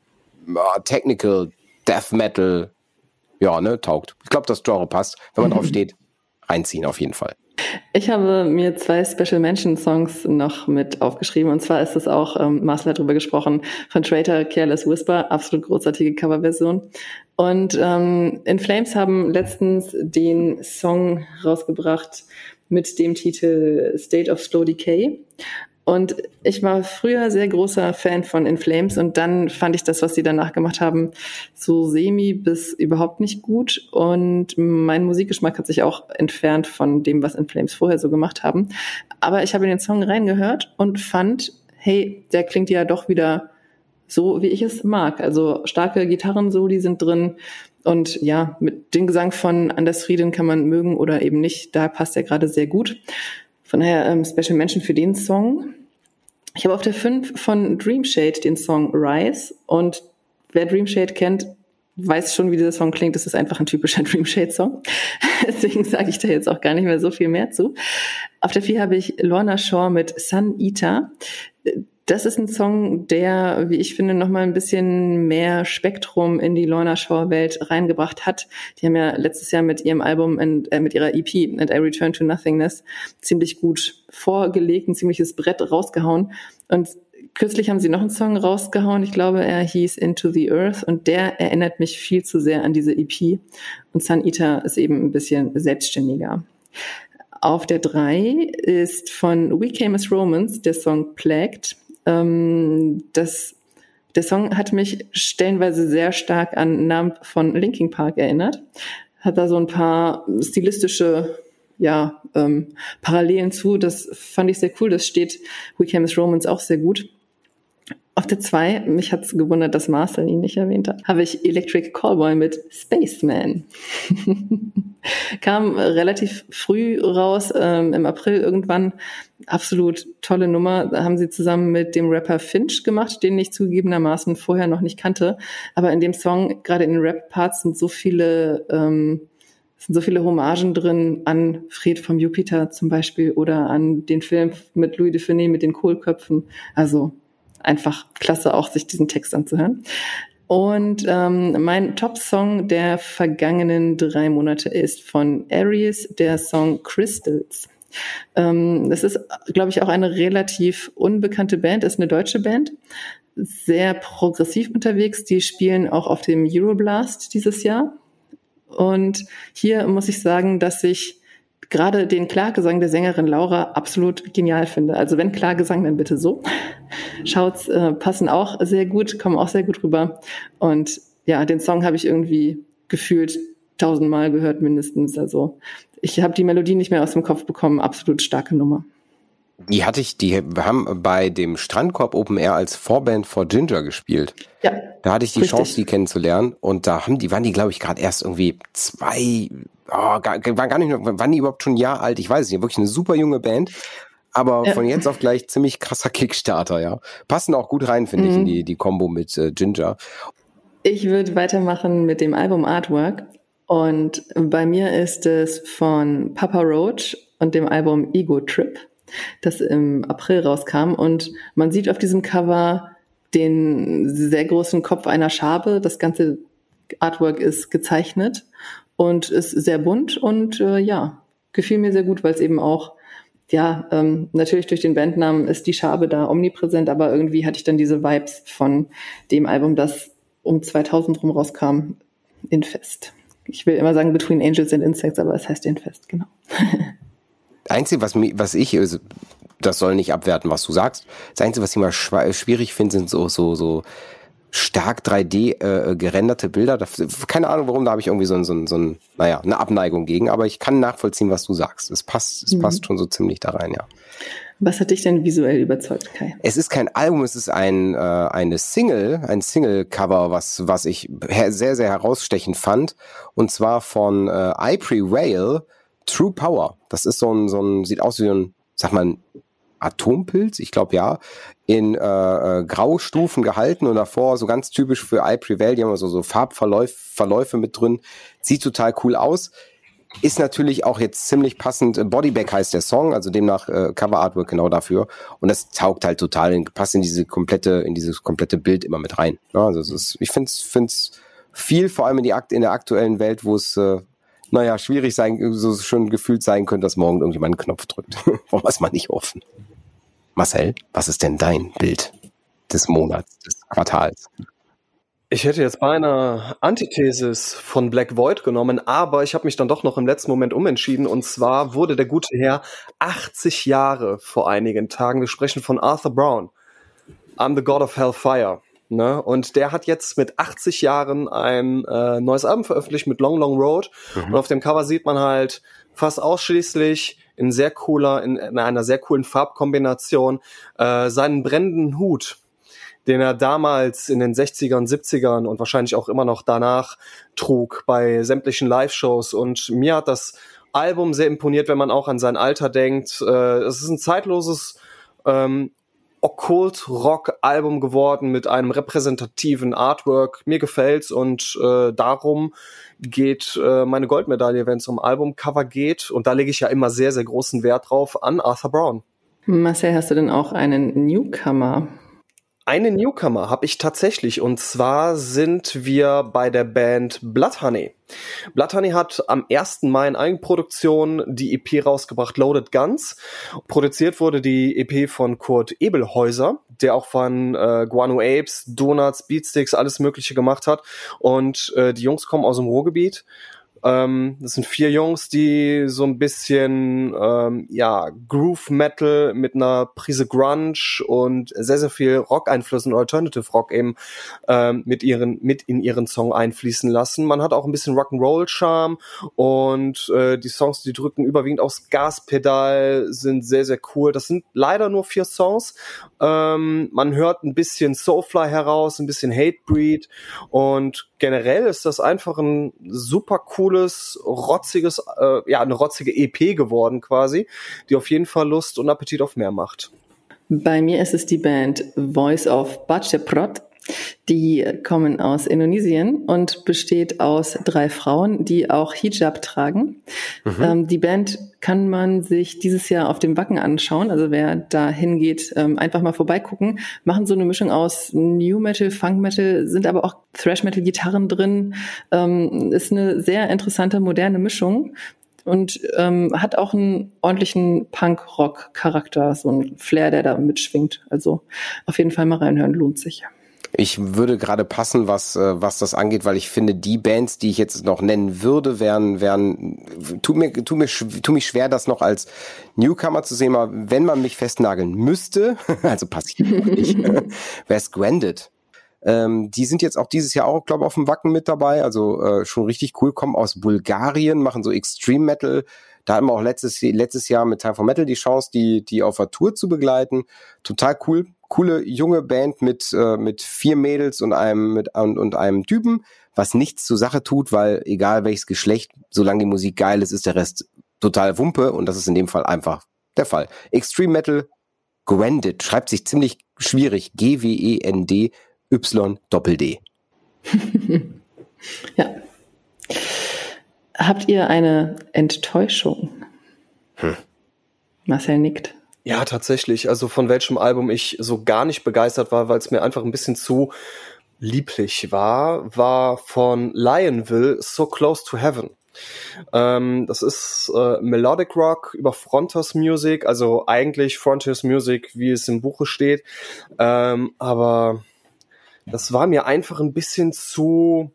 uh, Technical, Death Metal, ja, ne, taugt. Ich glaube, das Genre passt. Wenn man drauf steht, reinziehen auf jeden Fall. Ich habe mir zwei Special Mention Songs noch mit aufgeschrieben. Und zwar ist es auch, ähm, Marcel hat drüber gesprochen, von Traitor Careless Whisper, absolut großartige Coverversion. Und ähm, In Flames haben letztens den Song rausgebracht mit dem Titel State of Slow Decay. Und ich war früher sehr großer Fan von In Flames und dann fand ich das, was sie danach gemacht haben, so semi bis überhaupt nicht gut. Und mein Musikgeschmack hat sich auch entfernt von dem, was In Flames vorher so gemacht haben. Aber ich habe in den Song reingehört und fand, hey, der klingt ja doch wieder so, wie ich es mag. Also starke Gitarren so, die sind drin. Und ja, mit dem Gesang von Anders Frieden kann man mögen oder eben nicht. Da passt er gerade sehr gut. Von daher ähm, Special Mention für den Song. Ich habe auf der 5 von Dreamshade den Song Rise und wer Dreamshade kennt, weiß schon, wie dieser Song klingt. Das ist einfach ein typischer Dreamshade-Song. Deswegen sage ich da jetzt auch gar nicht mehr so viel mehr zu. Auf der 4 habe ich Lorna Shaw mit Sun Eater. Das ist ein Song, der, wie ich finde, nochmal ein bisschen mehr Spektrum in die Lorna Shore Welt reingebracht hat. Die haben ja letztes Jahr mit ihrem Album, and, äh, mit ihrer EP, And I Return to Nothingness, ziemlich gut vorgelegt, ein ziemliches Brett rausgehauen. Und kürzlich haben sie noch einen Song rausgehauen. Ich glaube, er hieß Into the Earth und der erinnert mich viel zu sehr an diese EP. Und Sun Eater ist eben ein bisschen selbstständiger. Auf der 3 ist von We Came as Romans der Song Plagued. Ähm, das, der Song hat mich stellenweise sehr stark an Numb von Linkin Park erinnert. Hat da so ein paar stilistische ja, ähm, Parallelen zu. Das fand ich sehr cool. Das steht We Came as Romans auch sehr gut. Auf der 2, mich hat es gewundert, dass Marcel ihn nicht erwähnt hat, habe ich Electric Callboy mit Spaceman. Kam relativ früh raus, ähm, im April irgendwann. Absolut tolle Nummer. Da haben sie zusammen mit dem Rapper Finch gemacht, den ich zugegebenermaßen vorher noch nicht kannte. Aber in dem Song, gerade in den Rap-Parts, sind so viele ähm, sind so viele Hommagen drin an Fred vom Jupiter zum Beispiel oder an den Film mit Louis de Funès mit den Kohlköpfen. Also einfach klasse, auch sich diesen Text anzuhören. Und ähm, mein Top-Song der vergangenen drei Monate ist von Aries, der Song Crystals. Ähm, das ist, glaube ich, auch eine relativ unbekannte Band, ist eine deutsche Band, sehr progressiv unterwegs. Die spielen auch auf dem Euroblast dieses Jahr. Und hier muss ich sagen, dass ich gerade den Klargesang der Sängerin Laura absolut genial finde. Also wenn Klargesang, dann bitte so. Shouts äh, passen auch sehr gut, kommen auch sehr gut rüber. Und ja, den Song habe ich irgendwie gefühlt tausendmal gehört mindestens. Also ich habe die Melodie nicht mehr aus dem Kopf bekommen. Absolut starke Nummer. Die hatte ich, die haben bei dem Strandkorb Open Air als Vorband for Ginger gespielt. Ja. Da hatte ich die richtig. Chance, die kennenzulernen. Und da haben die, waren die, glaube ich, gerade erst irgendwie zwei, oh, gar, waren gar nicht, waren die überhaupt schon ein Jahr alt? Ich weiß nicht, wirklich eine super junge Band. Aber ja. von jetzt auf gleich ziemlich krasser Kickstarter, ja. Passen auch gut rein, finde mhm. ich, in die, die Combo mit äh, Ginger. Ich würde weitermachen mit dem Album Artwork. Und bei mir ist es von Papa Roach und dem Album Ego Trip das im April rauskam. Und man sieht auf diesem Cover den sehr großen Kopf einer Schabe. Das ganze Artwork ist gezeichnet und ist sehr bunt und äh, ja, gefiel mir sehr gut, weil es eben auch, ja, ähm, natürlich durch den Bandnamen ist die Schabe da omnipräsent, aber irgendwie hatte ich dann diese Vibes von dem Album, das um 2000 rum rauskam, Infest. Ich will immer sagen Between Angels and Insects, aber es heißt Infest, genau. Einzige, was, was ich, also, das soll nicht abwerten, was du sagst. Das Einzige, was ich immer schwierig finde, sind so, so, so stark 3D äh, gerenderte Bilder. keine Ahnung warum, da habe ich irgendwie so, so, so ein, naja, eine Abneigung gegen, aber ich kann nachvollziehen, was du sagst. Es passt, es mhm. passt schon so ziemlich da rein, ja. Was hat dich denn visuell überzeugt, Kai? Es ist kein Album, es ist ein äh, eine Single, ein Single-Cover, was was ich sehr sehr herausstechend fand, und zwar von äh, Ipre Whale True Power. Das ist so ein, so ein, sieht aus wie ein, sag mal, ein Atompilz, ich glaube ja, in äh, äh, Graustufen gehalten und davor so ganz typisch für I Prevail, die haben so, so Farbverläufe Verläufe mit drin. Sieht total cool aus. Ist natürlich auch jetzt ziemlich passend. Bodybag heißt der Song, also demnach äh, Cover Artwork genau dafür. Und das taugt halt total, passt in diese komplette, in dieses komplette Bild immer mit rein. Ja, also es ist, ich finde es viel, vor allem in, die, in der aktuellen Welt, wo es äh, naja, schwierig sein, so schon gefühlt sein könnte, dass morgen irgendjemand einen Knopf drückt. Wir es mal nicht hoffen. Marcel, was ist denn dein Bild des Monats, des Quartals? Ich hätte jetzt beinahe Antithesis von Black Void genommen, aber ich habe mich dann doch noch im letzten Moment umentschieden. Und zwar wurde der gute Herr 80 Jahre vor einigen Tagen. Wir sprechen von Arthur Brown. I'm the God of Hellfire. Ne? Und der hat jetzt mit 80 Jahren ein äh, neues Album veröffentlicht mit Long Long Road. Mhm. Und auf dem Cover sieht man halt fast ausschließlich in sehr cooler, in, in einer sehr coolen Farbkombination äh, seinen brennenden Hut den er damals in den 60ern, 70ern und wahrscheinlich auch immer noch danach trug bei sämtlichen Live-Shows. Und mir hat das Album sehr imponiert, wenn man auch an sein Alter denkt. Äh, es ist ein zeitloses ähm, Okkult-Rock-Album geworden mit einem repräsentativen Artwork. Mir gefällt's und äh, darum geht äh, meine Goldmedaille, wenn es um Albumcover geht. Und da lege ich ja immer sehr, sehr großen Wert drauf an Arthur Brown. Marcel, hast du denn auch einen Newcomer eine Newcomer habe ich tatsächlich und zwar sind wir bei der Band Blood Honey. Blood Honey hat am 1. Mai in Eigenproduktion die EP rausgebracht, Loaded Guns. Produziert wurde die EP von Kurt Ebelhäuser, der auch von äh, Guano Apes, Donuts, Beatsticks, alles mögliche gemacht hat. Und äh, die Jungs kommen aus dem Ruhrgebiet ähm, das sind vier Jungs, die so ein bisschen ähm, ja Groove Metal mit einer Prise Grunge und sehr sehr viel Rock-Einflüssen, Alternative Rock eben ähm, mit ihren mit in ihren Song einfließen lassen. Man hat auch ein bisschen Rock'n'Roll Charme und äh, die Songs, die drücken überwiegend aufs Gaspedal, sind sehr sehr cool. Das sind leider nur vier Songs. Ähm, man hört ein bisschen Soulfly heraus, ein bisschen Hatebreed und generell ist das einfach ein super cooles, rotziges, äh, ja, eine rotzige EP geworden quasi, die auf jeden Fall Lust und Appetit auf mehr macht. Bei mir ist es die Band Voice of Bacheprot. Die kommen aus Indonesien und besteht aus drei Frauen, die auch Hijab tragen. Mhm. Ähm, die Band kann man sich dieses Jahr auf dem Wacken anschauen. Also wer da hingeht, ähm, einfach mal vorbeigucken. Machen so eine Mischung aus New Metal, Funk Metal, sind aber auch Thrash Metal Gitarren drin. Ähm, ist eine sehr interessante moderne Mischung und ähm, hat auch einen ordentlichen Punk-Rock-Charakter, so ein Flair, der da mitschwingt. Also auf jeden Fall mal reinhören, lohnt sich. Ich würde gerade passen, was, äh, was das angeht, weil ich finde, die Bands, die ich jetzt noch nennen würde, wären, wären, tut mir, tut mir, tut mich schwer, das noch als Newcomer zu sehen, aber wenn man mich festnageln müsste, also passiert nicht, wäre es Granded. Ähm, die sind jetzt auch dieses Jahr auch, glaube ich, auf dem Wacken mit dabei. Also äh, schon richtig cool. Kommen aus Bulgarien, machen so Extreme Metal. Da hatten wir auch letztes, letztes Jahr mit Time for Metal die Chance, die, die auf der Tour zu begleiten. Total cool. Coole junge Band mit, äh, mit vier Mädels und einem, mit, und, und einem Typen, was nichts zur Sache tut, weil egal welches Geschlecht, solange die Musik geil ist, ist der Rest total Wumpe und das ist in dem Fall einfach der Fall. Extreme Metal, Gwendid, schreibt sich ziemlich schwierig. G-W-E-N-D Y Doppel D. ja. Habt ihr eine Enttäuschung? Hm. Marcel nickt. Ja, tatsächlich. Also von welchem Album ich so gar nicht begeistert war, weil es mir einfach ein bisschen zu lieblich war, war von Lionville So Close to Heaven. Ähm, das ist äh, Melodic Rock über Frontiers Music, also eigentlich Frontiers Music, wie es im Buche steht. Ähm, aber das war mir einfach ein bisschen zu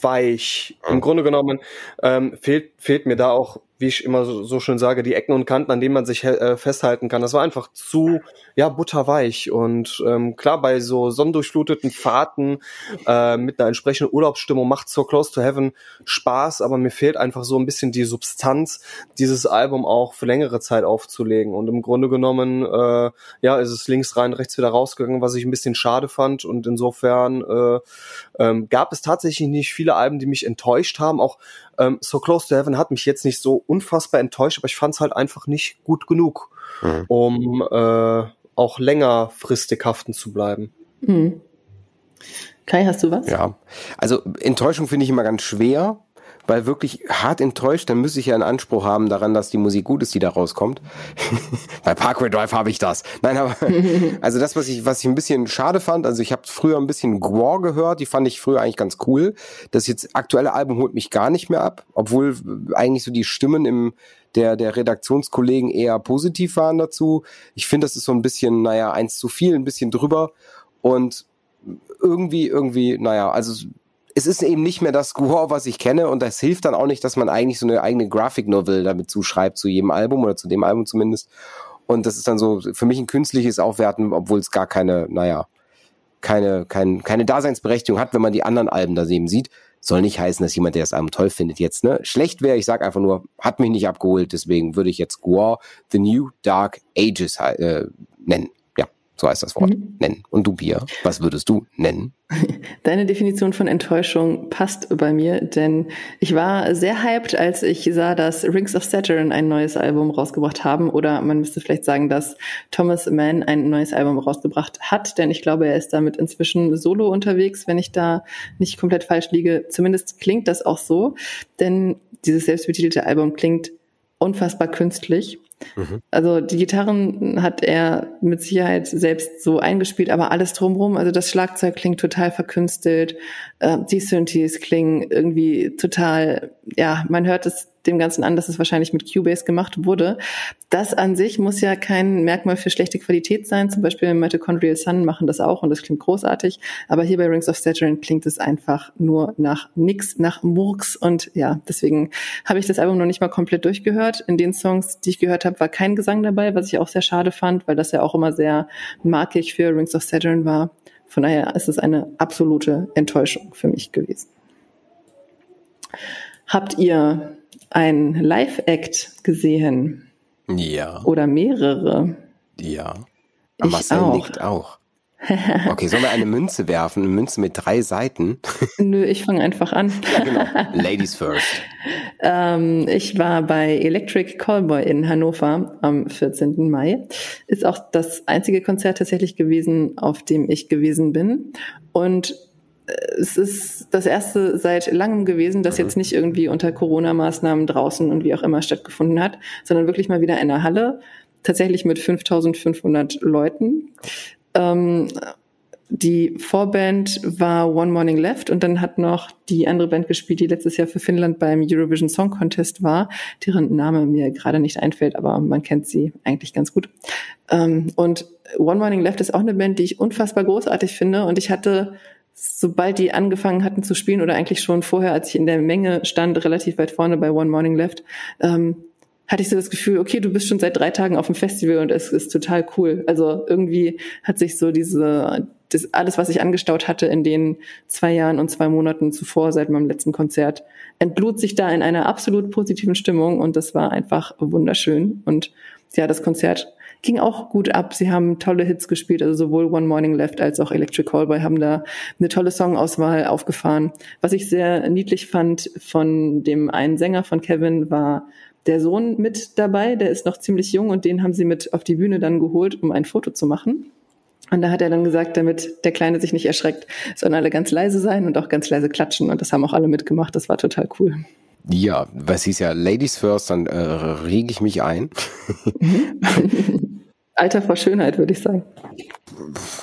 weich. Im Grunde genommen ähm, fehlt, fehlt mir da auch wie ich immer so, schön sage, die Ecken und Kanten, an denen man sich äh, festhalten kann. Das war einfach zu, ja, butterweich. Und ähm, klar, bei so sonnendurchfluteten Fahrten äh, mit einer entsprechenden Urlaubsstimmung macht So Close to Heaven Spaß, aber mir fehlt einfach so ein bisschen die Substanz, dieses Album auch für längere Zeit aufzulegen. Und im Grunde genommen, äh, ja, ist es links rein, rechts wieder rausgegangen, was ich ein bisschen schade fand. Und insofern äh, ähm, gab es tatsächlich nicht viele Alben, die mich enttäuscht haben. Auch ähm, So Close to Heaven hat mich jetzt nicht so unfassbar enttäuscht, aber ich fand es halt einfach nicht gut genug, mhm. um äh, auch längerfristig haften zu bleiben. Mhm. Kai, hast du was? Ja, also Enttäuschung finde ich immer ganz schwer, weil wirklich hart enttäuscht, dann müsste ich ja einen Anspruch haben daran, dass die Musik gut ist, die da rauskommt. Bei Parkway Drive habe ich das. Nein, aber also das, was ich, was ich ein bisschen schade fand, also ich habe früher ein bisschen Gwar gehört, die fand ich früher eigentlich ganz cool. Das jetzt aktuelle Album holt mich gar nicht mehr ab, obwohl eigentlich so die Stimmen im der, der Redaktionskollegen eher positiv waren dazu. Ich finde, das ist so ein bisschen, naja, eins zu viel, ein bisschen drüber und irgendwie, irgendwie, naja, also es ist eben nicht mehr das Score, was ich kenne und das hilft dann auch nicht, dass man eigentlich so eine eigene Graphic Novel damit zuschreibt zu jedem Album oder zu dem Album zumindest. Und das ist dann so für mich ein künstliches Aufwerten, obwohl es gar keine, naja, keine, kein, keine Daseinsberechtigung hat, wenn man die anderen Alben da eben sieht. Soll nicht heißen, dass jemand, der das Album toll findet, jetzt ne schlecht wäre. Ich sag einfach nur, hat mich nicht abgeholt, deswegen würde ich jetzt Gore The New Dark Ages äh, nennen. So heißt das Wort. Mhm. Nennen. Und du, Pia, was würdest du nennen? Deine Definition von Enttäuschung passt bei mir, denn ich war sehr hyped, als ich sah, dass Rings of Saturn ein neues Album rausgebracht haben. Oder man müsste vielleicht sagen, dass Thomas Mann ein neues Album rausgebracht hat, denn ich glaube, er ist damit inzwischen solo unterwegs, wenn ich da nicht komplett falsch liege. Zumindest klingt das auch so, denn dieses selbstbetitelte Album klingt unfassbar künstlich. Mhm. Also die Gitarren hat er mit Sicherheit selbst so eingespielt, aber alles drumherum, also das Schlagzeug klingt total verkünstelt, äh, die Synthes klingen irgendwie total, ja, man hört es dem Ganzen an, dass es wahrscheinlich mit Cubase gemacht wurde. Das an sich muss ja kein Merkmal für schlechte Qualität sein. Zum Beispiel Mitochondrial Sun machen das auch und das klingt großartig. Aber hier bei Rings of Saturn klingt es einfach nur nach nix, nach Murks. Und ja, deswegen habe ich das Album noch nicht mal komplett durchgehört. In den Songs, die ich gehört habe, war kein Gesang dabei, was ich auch sehr schade fand, weil das ja auch immer sehr markig für Rings of Saturn war. Von daher ist es eine absolute Enttäuschung für mich gewesen. Habt ihr ein Live-Act gesehen? Ja. Oder mehrere? Ja. Ich Marcel auch. nickt auch. Okay, sollen wir eine Münze werfen? Eine Münze mit drei Seiten? Nö, ich fange einfach an. Ja, genau. Ladies first. ähm, ich war bei Electric Callboy in Hannover am 14. Mai. Ist auch das einzige Konzert tatsächlich gewesen, auf dem ich gewesen bin. Und es ist das erste seit langem gewesen, das jetzt nicht irgendwie unter Corona-Maßnahmen draußen und wie auch immer stattgefunden hat, sondern wirklich mal wieder in der Halle, tatsächlich mit 5500 Leuten. Ähm, die Vorband war One Morning Left und dann hat noch die andere Band gespielt, die letztes Jahr für Finnland beim Eurovision Song Contest war, deren Name mir gerade nicht einfällt, aber man kennt sie eigentlich ganz gut. Ähm, und One Morning Left ist auch eine Band, die ich unfassbar großartig finde und ich hatte sobald die angefangen hatten zu spielen oder eigentlich schon vorher, als ich in der Menge stand, relativ weit vorne bei One Morning Left, ähm, hatte ich so das Gefühl, okay, du bist schon seit drei Tagen auf dem Festival und es ist total cool. Also irgendwie hat sich so diese, das alles, was ich angestaut hatte in den zwei Jahren und zwei Monaten zuvor seit meinem letzten Konzert, entlud sich da in einer absolut positiven Stimmung und das war einfach wunderschön. Und ja, das Konzert ging auch gut ab. Sie haben tolle Hits gespielt, also sowohl One Morning Left als auch Electric Callboy haben da eine tolle Songauswahl aufgefahren. Was ich sehr niedlich fand von dem einen Sänger von Kevin war der Sohn mit dabei, der ist noch ziemlich jung und den haben sie mit auf die Bühne dann geholt, um ein Foto zu machen. Und da hat er dann gesagt, damit der Kleine sich nicht erschreckt, sollen alle ganz leise sein und auch ganz leise klatschen. Und das haben auch alle mitgemacht. Das war total cool. Ja, was hieß ja Ladies First, dann äh, rege ich mich ein. Alter vor Schönheit, würde ich sagen.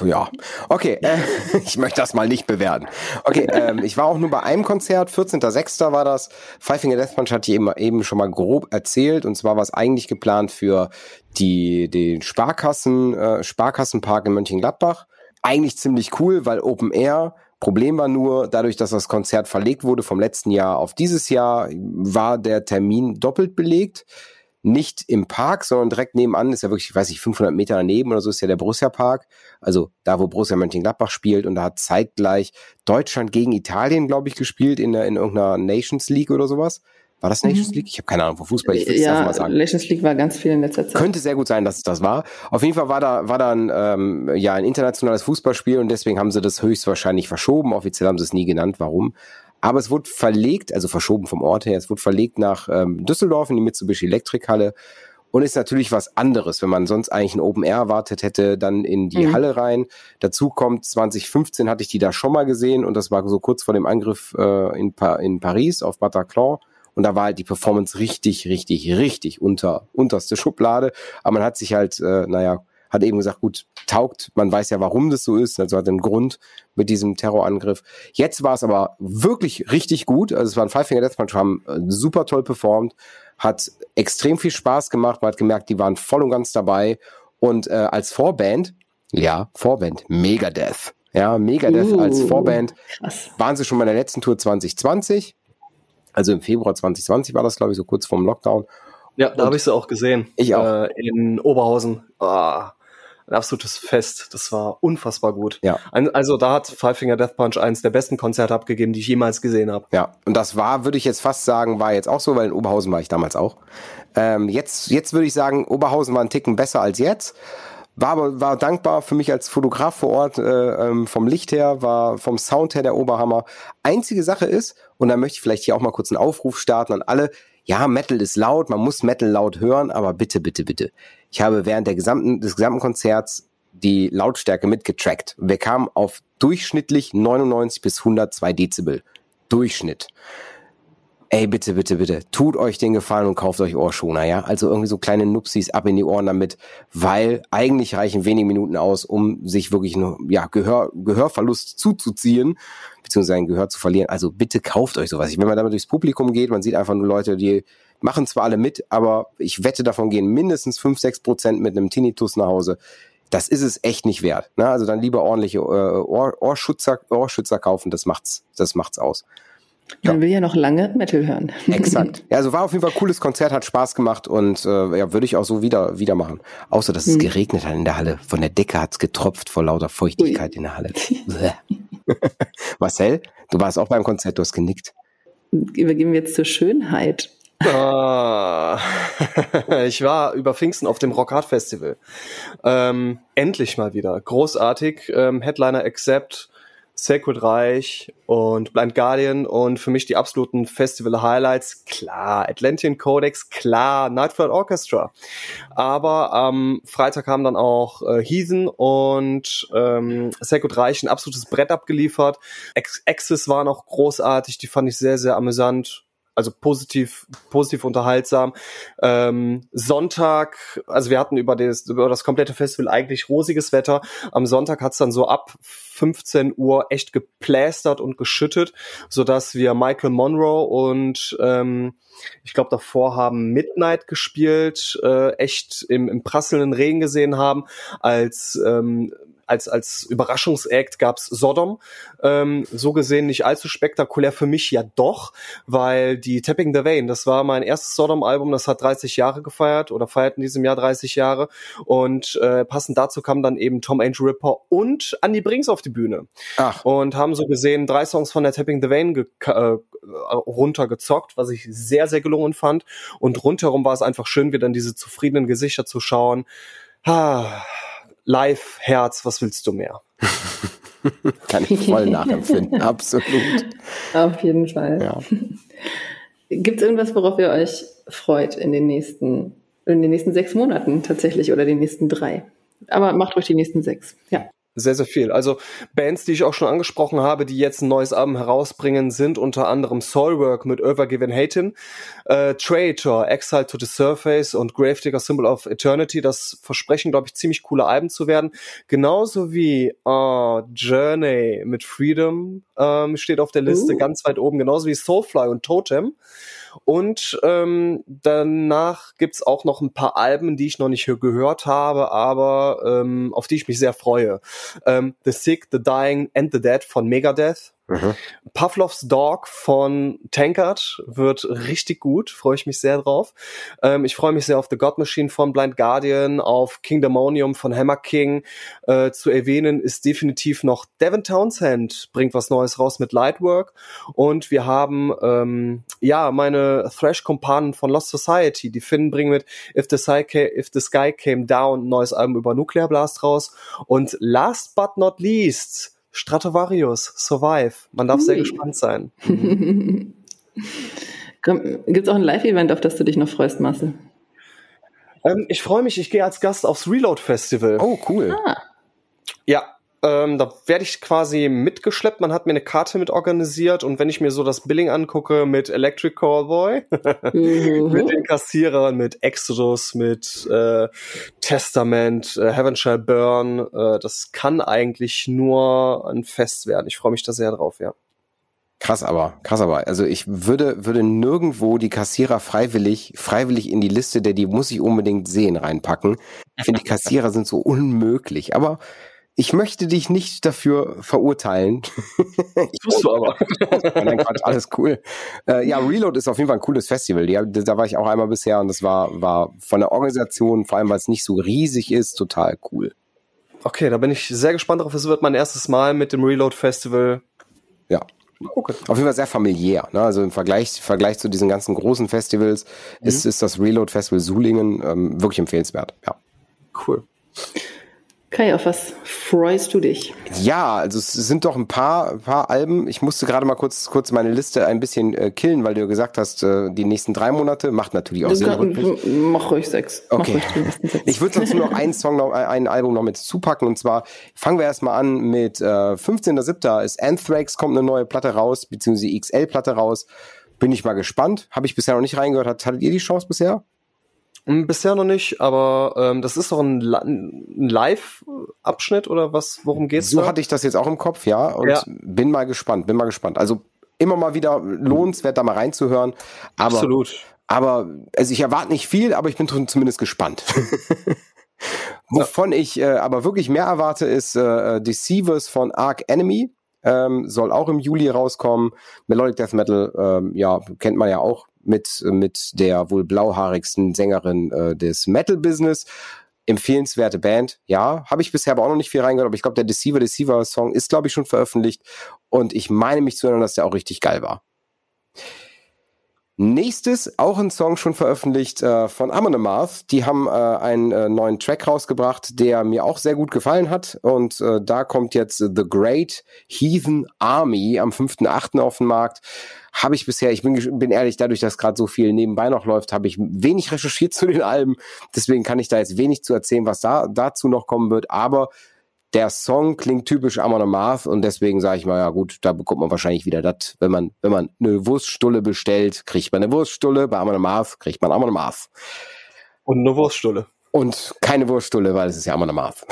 Ja, okay, äh, ich möchte das mal nicht bewerten. Okay, ähm, ich war auch nur bei einem Konzert, 14.06. war das. Five Finger Death Punch hatte ich eben, eben schon mal grob erzählt und zwar war es eigentlich geplant für die, den Sparkassen, äh, Sparkassenpark in Mönchengladbach. Eigentlich ziemlich cool, weil Open Air, Problem war nur, dadurch, dass das Konzert verlegt wurde vom letzten Jahr auf dieses Jahr, war der Termin doppelt belegt nicht im Park, sondern direkt nebenan ist ja wirklich, ich weiß nicht, 500 Meter daneben oder so ist ja der Borussia Park. Also da, wo Borussia Mönchengladbach spielt und da hat zeitgleich Deutschland gegen Italien, glaube ich, gespielt in, der, in irgendeiner Nations League oder sowas. War das Nations mhm. League? Ich habe keine Ahnung, wo Fußball, ich will ja, mal sagen. Nations League war ganz viel in letzter Zeit. Könnte sehr gut sein, dass es das war. Auf jeden Fall war da, war da ein, ähm, ja, ein internationales Fußballspiel und deswegen haben sie das höchstwahrscheinlich verschoben. Offiziell haben sie es nie genannt, warum. Aber es wurde verlegt, also verschoben vom Ort her, es wurde verlegt nach ähm, Düsseldorf in die Mitsubishi Elektrikhalle und ist natürlich was anderes, wenn man sonst eigentlich ein Open Air erwartet hätte, dann in die mhm. Halle rein. Dazu kommt 2015 hatte ich die da schon mal gesehen und das war so kurz vor dem Angriff äh, in, pa in Paris auf Bataclan. Und da war halt die Performance richtig, richtig, richtig unter unterste Schublade. Aber man hat sich halt, äh, naja, hat eben gesagt, gut, taugt, man weiß ja, warum das so ist, also hat einen Grund mit diesem Terrorangriff. Jetzt war es aber wirklich richtig gut, also es war ein Five Finger Death Punch, haben äh, super toll performt, hat extrem viel Spaß gemacht, man hat gemerkt, die waren voll und ganz dabei und äh, als Vorband, ja, Vorband, Megadeth, ja, Megadeth uh, als Vorband, krass. waren sie schon bei der letzten Tour 2020, also im Februar 2020 war das, glaube ich, so kurz vorm Lockdown. Ja, da habe ich sie auch gesehen. Ich auch. Äh, in Oberhausen. Oh, ein absolutes Fest. Das war unfassbar gut. Ja. also da hat Five Finger Death Punch eins der besten Konzerte abgegeben, die ich jemals gesehen habe. Ja, und das war, würde ich jetzt fast sagen, war jetzt auch so, weil in Oberhausen war ich damals auch. Ähm, jetzt, jetzt würde ich sagen, Oberhausen war ein Ticken besser als jetzt. War aber war dankbar für mich als Fotograf vor Ort, äh, ähm, vom Licht her, war vom Sound her der Oberhammer. Einzige Sache ist, und da möchte ich vielleicht hier auch mal kurz einen Aufruf starten an alle, ja, Metal ist laut, man muss Metal laut hören, aber bitte, bitte, bitte. Ich habe während der gesamten, des gesamten Konzerts die Lautstärke mitgetrackt. Wir kamen auf durchschnittlich 99 bis 102 Dezibel. Durchschnitt. Ey, bitte, bitte, bitte, tut euch den Gefallen und kauft euch Ohrschoner, ja? Also irgendwie so kleine Nupsis ab in die Ohren damit, weil eigentlich reichen wenige Minuten aus, um sich wirklich nur, ja, Gehör, Gehörverlust zuzuziehen, beziehungsweise ein Gehör zu verlieren. Also bitte kauft euch sowas. Wenn man damit durchs Publikum geht, man sieht einfach nur Leute, die machen zwar alle mit, aber ich wette, davon gehen mindestens fünf, sechs Prozent mit einem Tinnitus nach Hause. Das ist es echt nicht wert. Ne? Also dann lieber ordentliche äh, Ohr, Ohrschützer, Ohrschützer kaufen, das macht's, das macht's aus. Ja. Man will ja noch lange Metal hören. Exakt. Ja, also war auf jeden Fall ein cooles Konzert, hat Spaß gemacht und äh, ja, würde ich auch so wieder, wieder machen. Außer, dass es hm. geregnet hat in der Halle. Von der Decke hat's getropft vor lauter Feuchtigkeit Ui. in der Halle. Marcel, du warst auch beim Konzert, du hast genickt. Übergeben wir jetzt zur Schönheit. Ah, ich war über Pfingsten auf dem Rock Hard Festival. Ähm, endlich mal wieder. Großartig. Ähm, Headliner Accept Sacred Reich und Blind Guardian und für mich die absoluten Festival Highlights, klar, Atlantean Codex, klar, Nightflight Orchestra. Aber am Freitag haben dann auch äh, Heathen und ähm, Sacred Reich ein absolutes Brett abgeliefert. Ex Axis war noch großartig, die fand ich sehr, sehr amüsant also positiv, positiv unterhaltsam. Ähm, Sonntag, also wir hatten über das, über das komplette Festival eigentlich rosiges Wetter. Am Sonntag hat's dann so ab 15 Uhr echt geplästert und geschüttet, so dass wir Michael Monroe und ähm, ich glaube davor haben Midnight gespielt, äh, echt im, im prasselnden Regen gesehen haben, als ähm, als, als Überraschungsakt gab's Sodom. Ähm, so gesehen nicht allzu spektakulär für mich ja doch, weil die Tapping the Vein, das war mein erstes Sodom-Album, das hat 30 Jahre gefeiert oder feiert in diesem Jahr 30 Jahre. Und äh, passend dazu kam dann eben Tom Angel Ripper und Andy Brinks auf die Bühne. Ach. Und haben so gesehen drei Songs von der Tapping the Vein äh, runtergezockt, was ich sehr, sehr gelungen fand. Und rundherum war es einfach schön, wieder in diese zufriedenen Gesichter zu schauen. Ah, live, Herz, was willst du mehr? Kann ich voll nachempfinden, absolut. Auf jeden Fall. Ja. Gibt es irgendwas, worauf ihr euch freut in den nächsten, in den nächsten sechs Monaten tatsächlich oder den nächsten drei? Aber macht euch die nächsten sechs, ja. Sehr, sehr viel. Also Bands, die ich auch schon angesprochen habe, die jetzt ein neues Album herausbringen, sind unter anderem Soulwork mit Over Given Hatin, äh, Traitor, Exile to the Surface und Gravedigger Symbol of Eternity. Das versprechen, glaube ich, ziemlich coole Alben zu werden. Genauso wie uh, Journey mit Freedom ähm, steht auf der Liste uh. ganz weit oben, genauso wie Soulfly und Totem. Und ähm, danach gibt's auch noch ein paar Alben, die ich noch nicht gehört habe, aber ähm, auf die ich mich sehr freue. Ähm, the Sick, The Dying and The Dead von Megadeth Mhm. Pavlovs Dog von Tankard wird richtig gut, freue ich mich sehr drauf. Ähm, ich freue mich sehr auf The God Machine von Blind Guardian, auf Kingdomonium von Hammer King. Äh, zu erwähnen ist definitiv noch Devin Townsend, bringt was Neues raus mit Lightwork. Und wir haben ähm, ja meine Thrash-Kompanen von Lost Society, die Finn bringen mit If the, Sky If the Sky Came Down, neues Album über Nuclear Blast raus. Und last but not least, Stratovarius, Survive. Man darf Ui. sehr gespannt sein. Gibt es auch ein Live-Event, auf das du dich noch freust, Marcel? Ähm, ich freue mich, ich gehe als Gast aufs Reload Festival. Oh, cool. Ah. Ja, ähm, da werde ich quasi mitgeschleppt. Man hat mir eine Karte mit organisiert und wenn ich mir so das Billing angucke mit Electric Callboy, mhm. mit den Kassierern, mit Exodus, mit äh, Testament, äh, Heaven Shall Burn, äh, das kann eigentlich nur ein Fest werden. Ich freue mich da sehr drauf, ja. Krass aber, krass aber. Also ich würde, würde nirgendwo die Kassierer freiwillig, freiwillig in die Liste, der die muss ich unbedingt sehen, reinpacken. Ich finde, die Kassierer sind so unmöglich. Aber ich möchte dich nicht dafür verurteilen. Tust du aber. Nein, Quatsch, alles cool. Äh, ja, Reload ist auf jeden Fall ein cooles Festival. Ja, da war ich auch einmal bisher und das war, war von der Organisation, vor allem weil es nicht so riesig ist, total cool. Okay, da bin ich sehr gespannt drauf. Es wird mein erstes Mal mit dem Reload Festival. Ja. Okay. Auf jeden Fall sehr familiär. Ne? Also im Vergleich, Vergleich zu diesen ganzen großen Festivals mhm. ist, ist das Reload Festival Sulingen ähm, wirklich empfehlenswert. Ja. Cool. Kai, auf was freust du dich? Ja, also es sind doch ein paar, paar Alben. Ich musste gerade mal kurz, kurz meine Liste ein bisschen äh, killen, weil du gesagt hast, äh, die nächsten drei Monate macht natürlich auch das Sinn. Kann, mach ruhig sechs. Okay. Ruhig ich würde dazu noch einen Song, noch, ein Album noch mit zupacken und zwar fangen wir erstmal an mit äh, 15.07. ist Anthrax, kommt eine neue Platte raus, beziehungsweise XL-Platte raus. Bin ich mal gespannt. Habe ich bisher noch nicht reingehört. Hattet ihr die Chance bisher? Hm, bisher noch nicht, aber ähm, das ist doch ein, ein Live-Abschnitt oder was? Worum geht's so da? So hatte ich das jetzt auch im Kopf, ja. Und ja. bin mal gespannt, bin mal gespannt. Also immer mal wieder lohnenswert, da mal reinzuhören. Aber, Absolut. Aber also ich erwarte nicht viel, aber ich bin zumindest gespannt. Wovon ich äh, aber wirklich mehr erwarte, ist äh, Deceivers von Arc Enemy. Ähm, soll auch im Juli rauskommen. Melodic Death Metal, ähm, ja, kennt man ja auch mit, mit der wohl blauhaarigsten Sängerin äh, des Metal-Business. Empfehlenswerte Band, ja. Habe ich bisher aber auch noch nicht viel reingehört, aber ich glaube, der Deceiver Deceiver Song ist, glaube ich, schon veröffentlicht. Und ich meine mich zu erinnern, dass der auch richtig geil war. Nächstes, auch ein Song schon veröffentlicht äh, von Amon. Die haben äh, einen äh, neuen Track rausgebracht, der mir auch sehr gut gefallen hat. Und äh, da kommt jetzt The Great Heathen Army am 5.8. auf den Markt. Habe ich bisher, ich bin, bin ehrlich, dadurch, dass gerade so viel nebenbei noch läuft, habe ich wenig recherchiert zu den Alben. Deswegen kann ich da jetzt wenig zu erzählen, was da dazu noch kommen wird. Aber der Song klingt typisch Amon Amarth und deswegen sage ich mal, ja gut, da bekommt man wahrscheinlich wieder das, wenn man, wenn man eine Wurststulle bestellt, kriegt man eine Wurststulle, bei Amon Amarth kriegt man Amon Amarth. Und eine Wurststulle. Und keine Wurststulle, weil es ist ja Amon Amarth.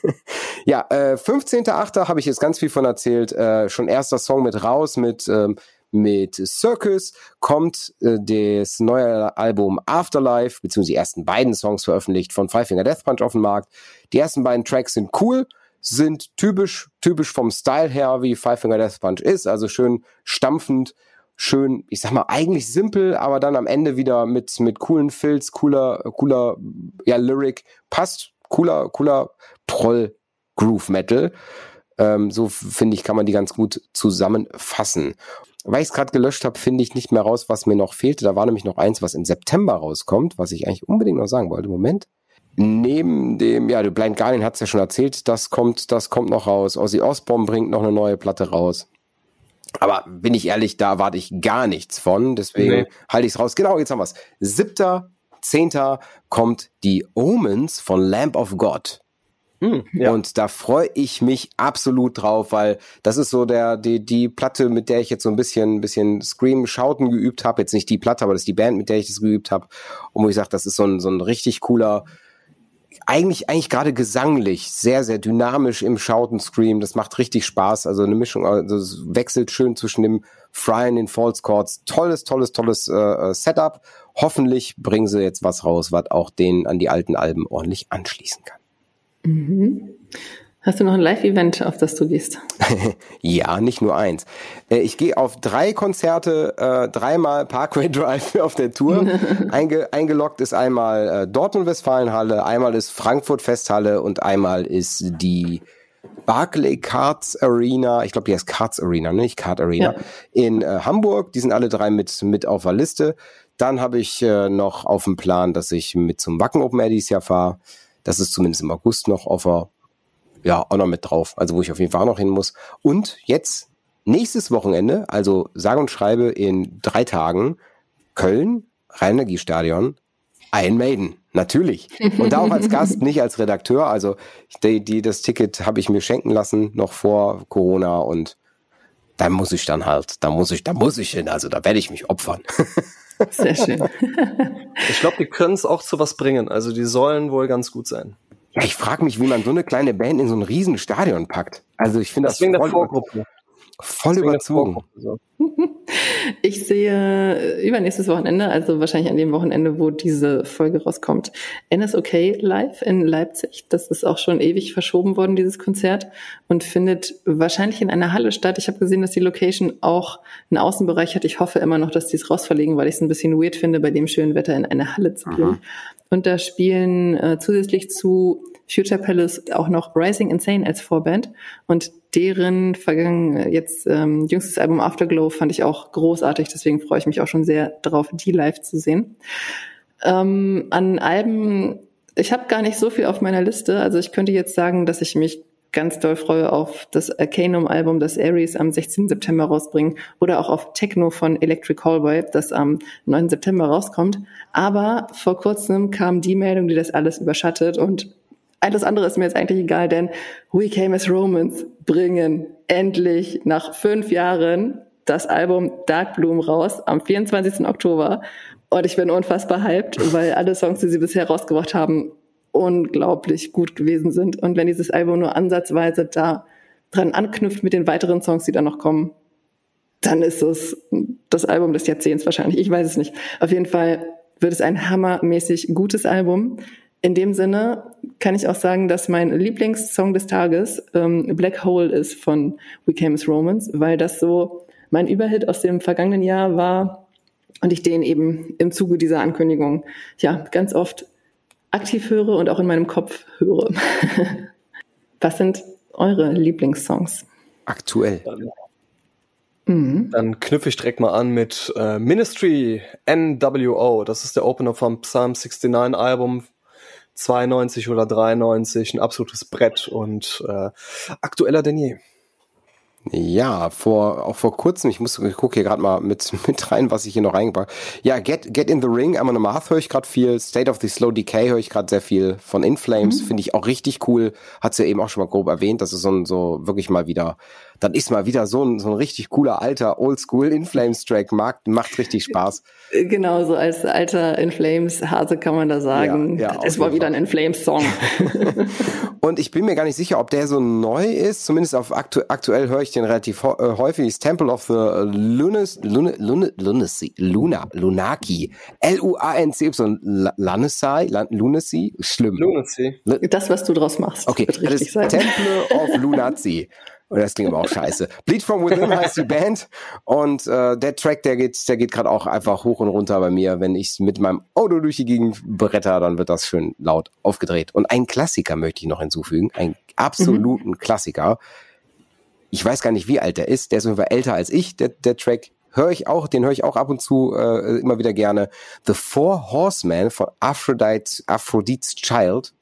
ja, äh, 15.8. habe ich jetzt ganz viel von erzählt. Äh, schon erster Song mit raus, mit ähm, mit Circus kommt äh, das neue Album Afterlife, beziehungsweise die ersten beiden Songs veröffentlicht von Five Finger Death Punch auf den Markt. Die ersten beiden Tracks sind cool, sind typisch, typisch vom Style her, wie Five Finger Death Punch ist, also schön stampfend, schön, ich sag mal, eigentlich simpel, aber dann am Ende wieder mit, mit coolen Filz, cooler, cooler, ja, Lyric, passt, cooler, cooler Proll Groove Metal. Ähm, so finde ich, kann man die ganz gut zusammenfassen. Weil ich es gerade gelöscht habe, finde ich nicht mehr raus, was mir noch fehlte. Da war nämlich noch eins, was im September rauskommt, was ich eigentlich unbedingt noch sagen wollte. Moment. Neben dem, ja, The Blind Guardian hat es ja schon erzählt, das kommt, das kommt noch raus. Ozzy Osbourne bringt noch eine neue Platte raus. Aber bin ich ehrlich, da erwarte ich gar nichts von. Deswegen nee. halte ich es raus. Genau, jetzt haben wir es. Siebter, zehnter kommt die Omens von Lamp of God. Hm, ja. Und da freue ich mich absolut drauf, weil das ist so der die die Platte, mit der ich jetzt so ein bisschen ein bisschen Scream Schauten geübt habe. Jetzt nicht die Platte, aber das ist die Band, mit der ich das geübt habe. Und wo ich sage, das ist so ein so ein richtig cooler eigentlich eigentlich gerade gesanglich sehr sehr dynamisch im Schauten Scream. Das macht richtig Spaß. Also eine Mischung, also es wechselt schön zwischen dem Fry und den False Chords. Tolles tolles tolles äh, äh, Setup. Hoffentlich bringen sie jetzt was raus, was auch den an die alten Alben ordentlich anschließen kann. Mhm. Hast du noch ein Live-Event, auf das du gehst? ja, nicht nur eins. Äh, ich gehe auf drei Konzerte, äh, dreimal Parkway Drive auf der Tour. Einge eingeloggt ist einmal äh, Dortmund-Westfalenhalle, einmal ist Frankfurt Festhalle und einmal ist die Barclay Cards Arena, ich glaube, die heißt Cards Arena, nicht Card Arena, ja. in äh, Hamburg. Die sind alle drei mit, mit auf der Liste. Dann habe ich noch auf dem Plan, dass ich mit zum Wacken Open Air dieses Jahr fahre. Das ist zumindest im August noch auf der, ja, auch noch mit drauf. Also wo ich auf jeden Fall auch noch hin muss. Und jetzt nächstes Wochenende, also sage und schreibe in drei Tagen, Köln, Rhein-Energiestadion, Iron Maiden, natürlich. Und da auch als Gast, nicht als Redakteur. Also die, die, das Ticket habe ich mir schenken lassen, noch vor Corona und da muss ich dann halt, da muss ich, da muss ich hin, also da werde ich mich opfern. Sehr schön. ich glaube, die können es auch zu was bringen. Also die sollen wohl ganz gut sein. Ja, ich frage mich, wie man so eine kleine Band in so ein riesen Stadion packt. Also ich finde das, das voll, der Vorgruppe. voll überzogen. Ich sehe übernächstes Wochenende, also wahrscheinlich an dem Wochenende, wo diese Folge rauskommt, NSOK live in Leipzig. Das ist auch schon ewig verschoben worden, dieses Konzert, und findet wahrscheinlich in einer Halle statt. Ich habe gesehen, dass die Location auch einen Außenbereich hat. Ich hoffe immer noch, dass die es rausverlegen, weil ich es ein bisschen weird finde, bei dem schönen Wetter in eine Halle zu gehen. Und da spielen äh, zusätzlich zu Future Palace auch noch Rising Insane als Vorband und deren vergangen jetzt ähm, jüngstes Album Afterglow fand ich auch großartig, deswegen freue ich mich auch schon sehr drauf, die live zu sehen. Ähm, an Alben, ich habe gar nicht so viel auf meiner Liste, also ich könnte jetzt sagen, dass ich mich ganz doll freue auf das Arcanum-Album, das Aries am 16. September rausbringen oder auch auf Techno von Electric Callboy, das am 9. September rauskommt. Aber vor kurzem kam die Meldung, die das alles überschattet und alles andere ist mir jetzt eigentlich egal, denn We Came as Romans bringen endlich nach fünf Jahren das Album Dark Bloom raus am 24. Oktober. Und ich bin unfassbar hyped, weil alle Songs, die sie bisher rausgebracht haben, unglaublich gut gewesen sind. Und wenn dieses Album nur ansatzweise da dran anknüpft mit den weiteren Songs, die da noch kommen, dann ist es das Album des Jahrzehnts wahrscheinlich. Ich weiß es nicht. Auf jeden Fall wird es ein hammermäßig gutes Album in dem Sinne kann ich auch sagen, dass mein Lieblingssong des Tages ähm, Black Hole ist von We Came as Romans, weil das so mein Überhit aus dem vergangenen Jahr war und ich den eben im Zuge dieser Ankündigung ja ganz oft aktiv höre und auch in meinem Kopf höre. Was sind eure Lieblingssongs? Aktuell. Mhm. Dann knüpfe ich direkt mal an mit äh, Ministry NWO. Das ist der Opener vom Psalm 69 Album 92 oder 93. Ein absolutes Brett und äh, aktueller denn je. Ja, vor auch vor kurzem, ich muss ich gucke hier gerade mal mit mit rein, was ich hier noch reingepackt. Ja, Get Get in the Ring, Amon Amarth höre ich gerade viel, State of the Slow Decay höre ich gerade sehr viel von In Flames, mhm. finde ich auch richtig cool. Hat sie ja eben auch schon mal grob erwähnt, das ist so ein, so wirklich mal wieder dann ist mal wieder so ein, so ein richtig cooler alter Oldschool In Flames Track. Macht, macht richtig Spaß. Genau, so als alter In Flames Hase kann man da sagen. Ja, ja, das ist mal wieder ein In Flames Song. und ich bin mir gar nicht sicher, ob der so neu ist. Zumindest auf aktu aktuell höre ich den relativ äh, häufig. Ist Temple of the Lunas, Luna, Luna, Lunacy, Luna, Lunaki. L-U-A-N-C-Y, Lunacy, Lunacy, schlimm. Lunacy. Das, was du draus machst. Okay, das ist Temple of Lunacy. Und das klingt aber auch scheiße. Bleed from Within heißt die Band. Und äh, der Track, der geht, der geht gerade auch einfach hoch und runter bei mir. Wenn ich mit meinem Auto durch die Gegend bretter, dann wird das schön laut aufgedreht. Und ein Klassiker möchte ich noch hinzufügen. Einen absoluten mhm. Klassiker. Ich weiß gar nicht, wie alt der ist. Der ist auf älter als ich, der, der Track. Höre ich auch, den höre ich auch ab und zu äh, immer wieder gerne. The Four Horsemen von Aphrodite, Aphrodite's Child.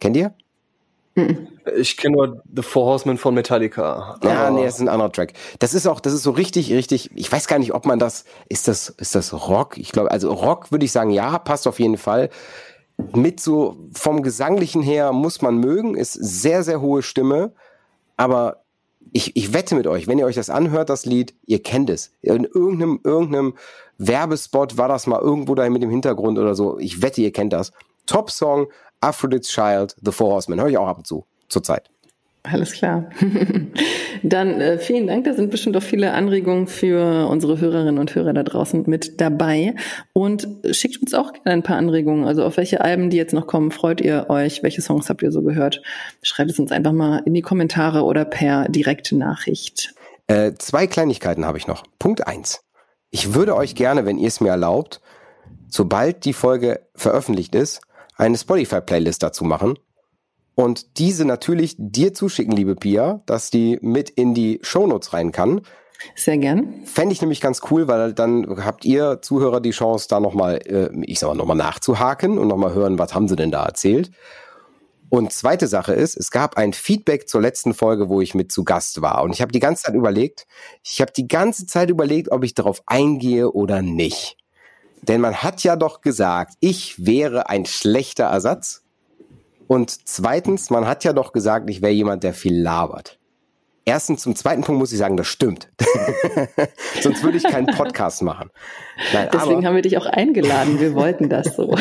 Kennt ihr? Ich kenne nur The Four Horsemen von Metallica. Ja, nee, das ist ein anderer Track. Das ist auch, das ist so richtig, richtig, ich weiß gar nicht, ob man das, ist das, ist das Rock? Ich glaube, also Rock würde ich sagen, ja, passt auf jeden Fall. Mit so, vom Gesanglichen her muss man mögen, ist sehr, sehr hohe Stimme, aber ich, ich wette mit euch, wenn ihr euch das anhört, das Lied, ihr kennt es. In irgendeinem, irgendeinem Werbespot war das mal irgendwo da mit dem Hintergrund oder so. Ich wette, ihr kennt das. Top-Song, Aphrodite's Child, The Four Horsemen. Höre ich auch ab und zu, zurzeit. Alles klar. Dann äh, vielen Dank. Da sind bestimmt auch viele Anregungen für unsere Hörerinnen und Hörer da draußen mit dabei. Und schickt uns auch gerne ein paar Anregungen. Also auf welche Alben, die jetzt noch kommen, freut ihr euch? Welche Songs habt ihr so gehört? Schreibt es uns einfach mal in die Kommentare oder per direkte Nachricht. Äh, zwei Kleinigkeiten habe ich noch. Punkt eins. Ich würde euch gerne, wenn ihr es mir erlaubt, sobald die Folge veröffentlicht ist, eine Spotify-Playlist dazu machen und diese natürlich dir zuschicken, liebe Pia, dass die mit in die Shownotes rein kann. Sehr gern. Fände ich nämlich ganz cool, weil dann habt ihr Zuhörer die Chance, da nochmal, äh, ich sag mal, nochmal nachzuhaken und nochmal hören, was haben sie denn da erzählt. Und zweite Sache ist, es gab ein Feedback zur letzten Folge, wo ich mit zu Gast war. Und ich habe die ganze Zeit überlegt, ich habe die ganze Zeit überlegt, ob ich darauf eingehe oder nicht. Denn man hat ja doch gesagt, ich wäre ein schlechter Ersatz. Und zweitens, man hat ja doch gesagt, ich wäre jemand, der viel labert. Erstens, zum zweiten Punkt muss ich sagen, das stimmt. Sonst würde ich keinen Podcast machen. Nein, Deswegen aber, haben wir dich auch eingeladen. Wir wollten das so.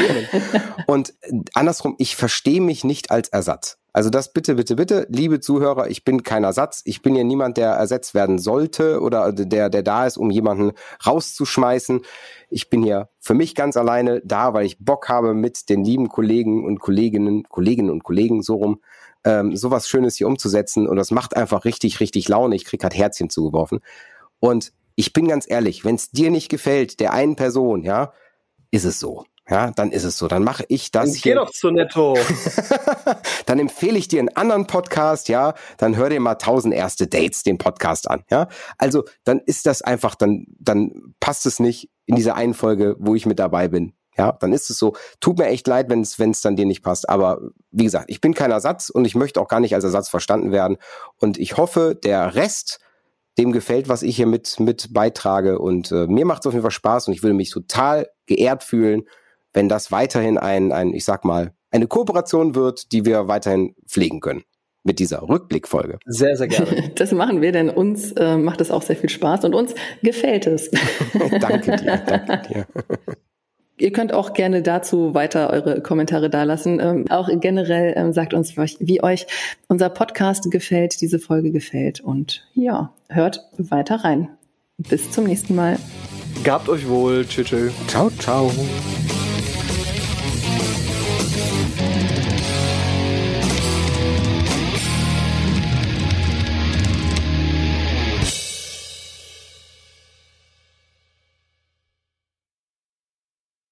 Und andersrum, ich verstehe mich nicht als Ersatz. Also das bitte, bitte, bitte, liebe Zuhörer, ich bin kein Ersatz. Ich bin ja niemand, der ersetzt werden sollte oder der, der da ist, um jemanden rauszuschmeißen. Ich bin hier für mich ganz alleine da, weil ich Bock habe, mit den lieben Kollegen und Kolleginnen, Kolleginnen und Kollegen so rum, ähm, sowas Schönes hier umzusetzen. Und das macht einfach richtig, richtig Laune. Ich krieg halt Herzchen zugeworfen. Und ich bin ganz ehrlich, wenn es dir nicht gefällt, der einen Person, ja, ist es so. Ja, dann ist es so. Dann mache ich das dann hier. Geh doch zu Netto. dann empfehle ich dir einen anderen Podcast, ja. Dann hör dir mal 1000 erste Dates den Podcast an, ja. Also dann ist das einfach, dann dann passt es nicht in dieser einen Folge, wo ich mit dabei bin. Ja, dann ist es so. Tut mir echt leid, wenn es wenn es dann dir nicht passt. Aber wie gesagt, ich bin kein Ersatz und ich möchte auch gar nicht als Ersatz verstanden werden. Und ich hoffe, der Rest dem gefällt, was ich hier mit mit beitrage. Und äh, mir macht es auf jeden Fall Spaß und ich würde mich total geehrt fühlen, wenn das weiterhin ein, ein, ich sag mal, eine Kooperation wird, die wir weiterhin pflegen können mit dieser Rückblickfolge. Sehr, sehr gerne. Das machen wir, denn uns äh, macht es auch sehr viel Spaß und uns gefällt es. danke dir, danke dir. Ihr könnt auch gerne dazu weiter eure Kommentare dalassen. Ähm, auch generell ähm, sagt uns, wie euch unser Podcast gefällt, diese Folge gefällt. Und ja, hört weiter rein. Bis zum nächsten Mal. Gabt euch wohl. Tschüss. Ciao, ciao.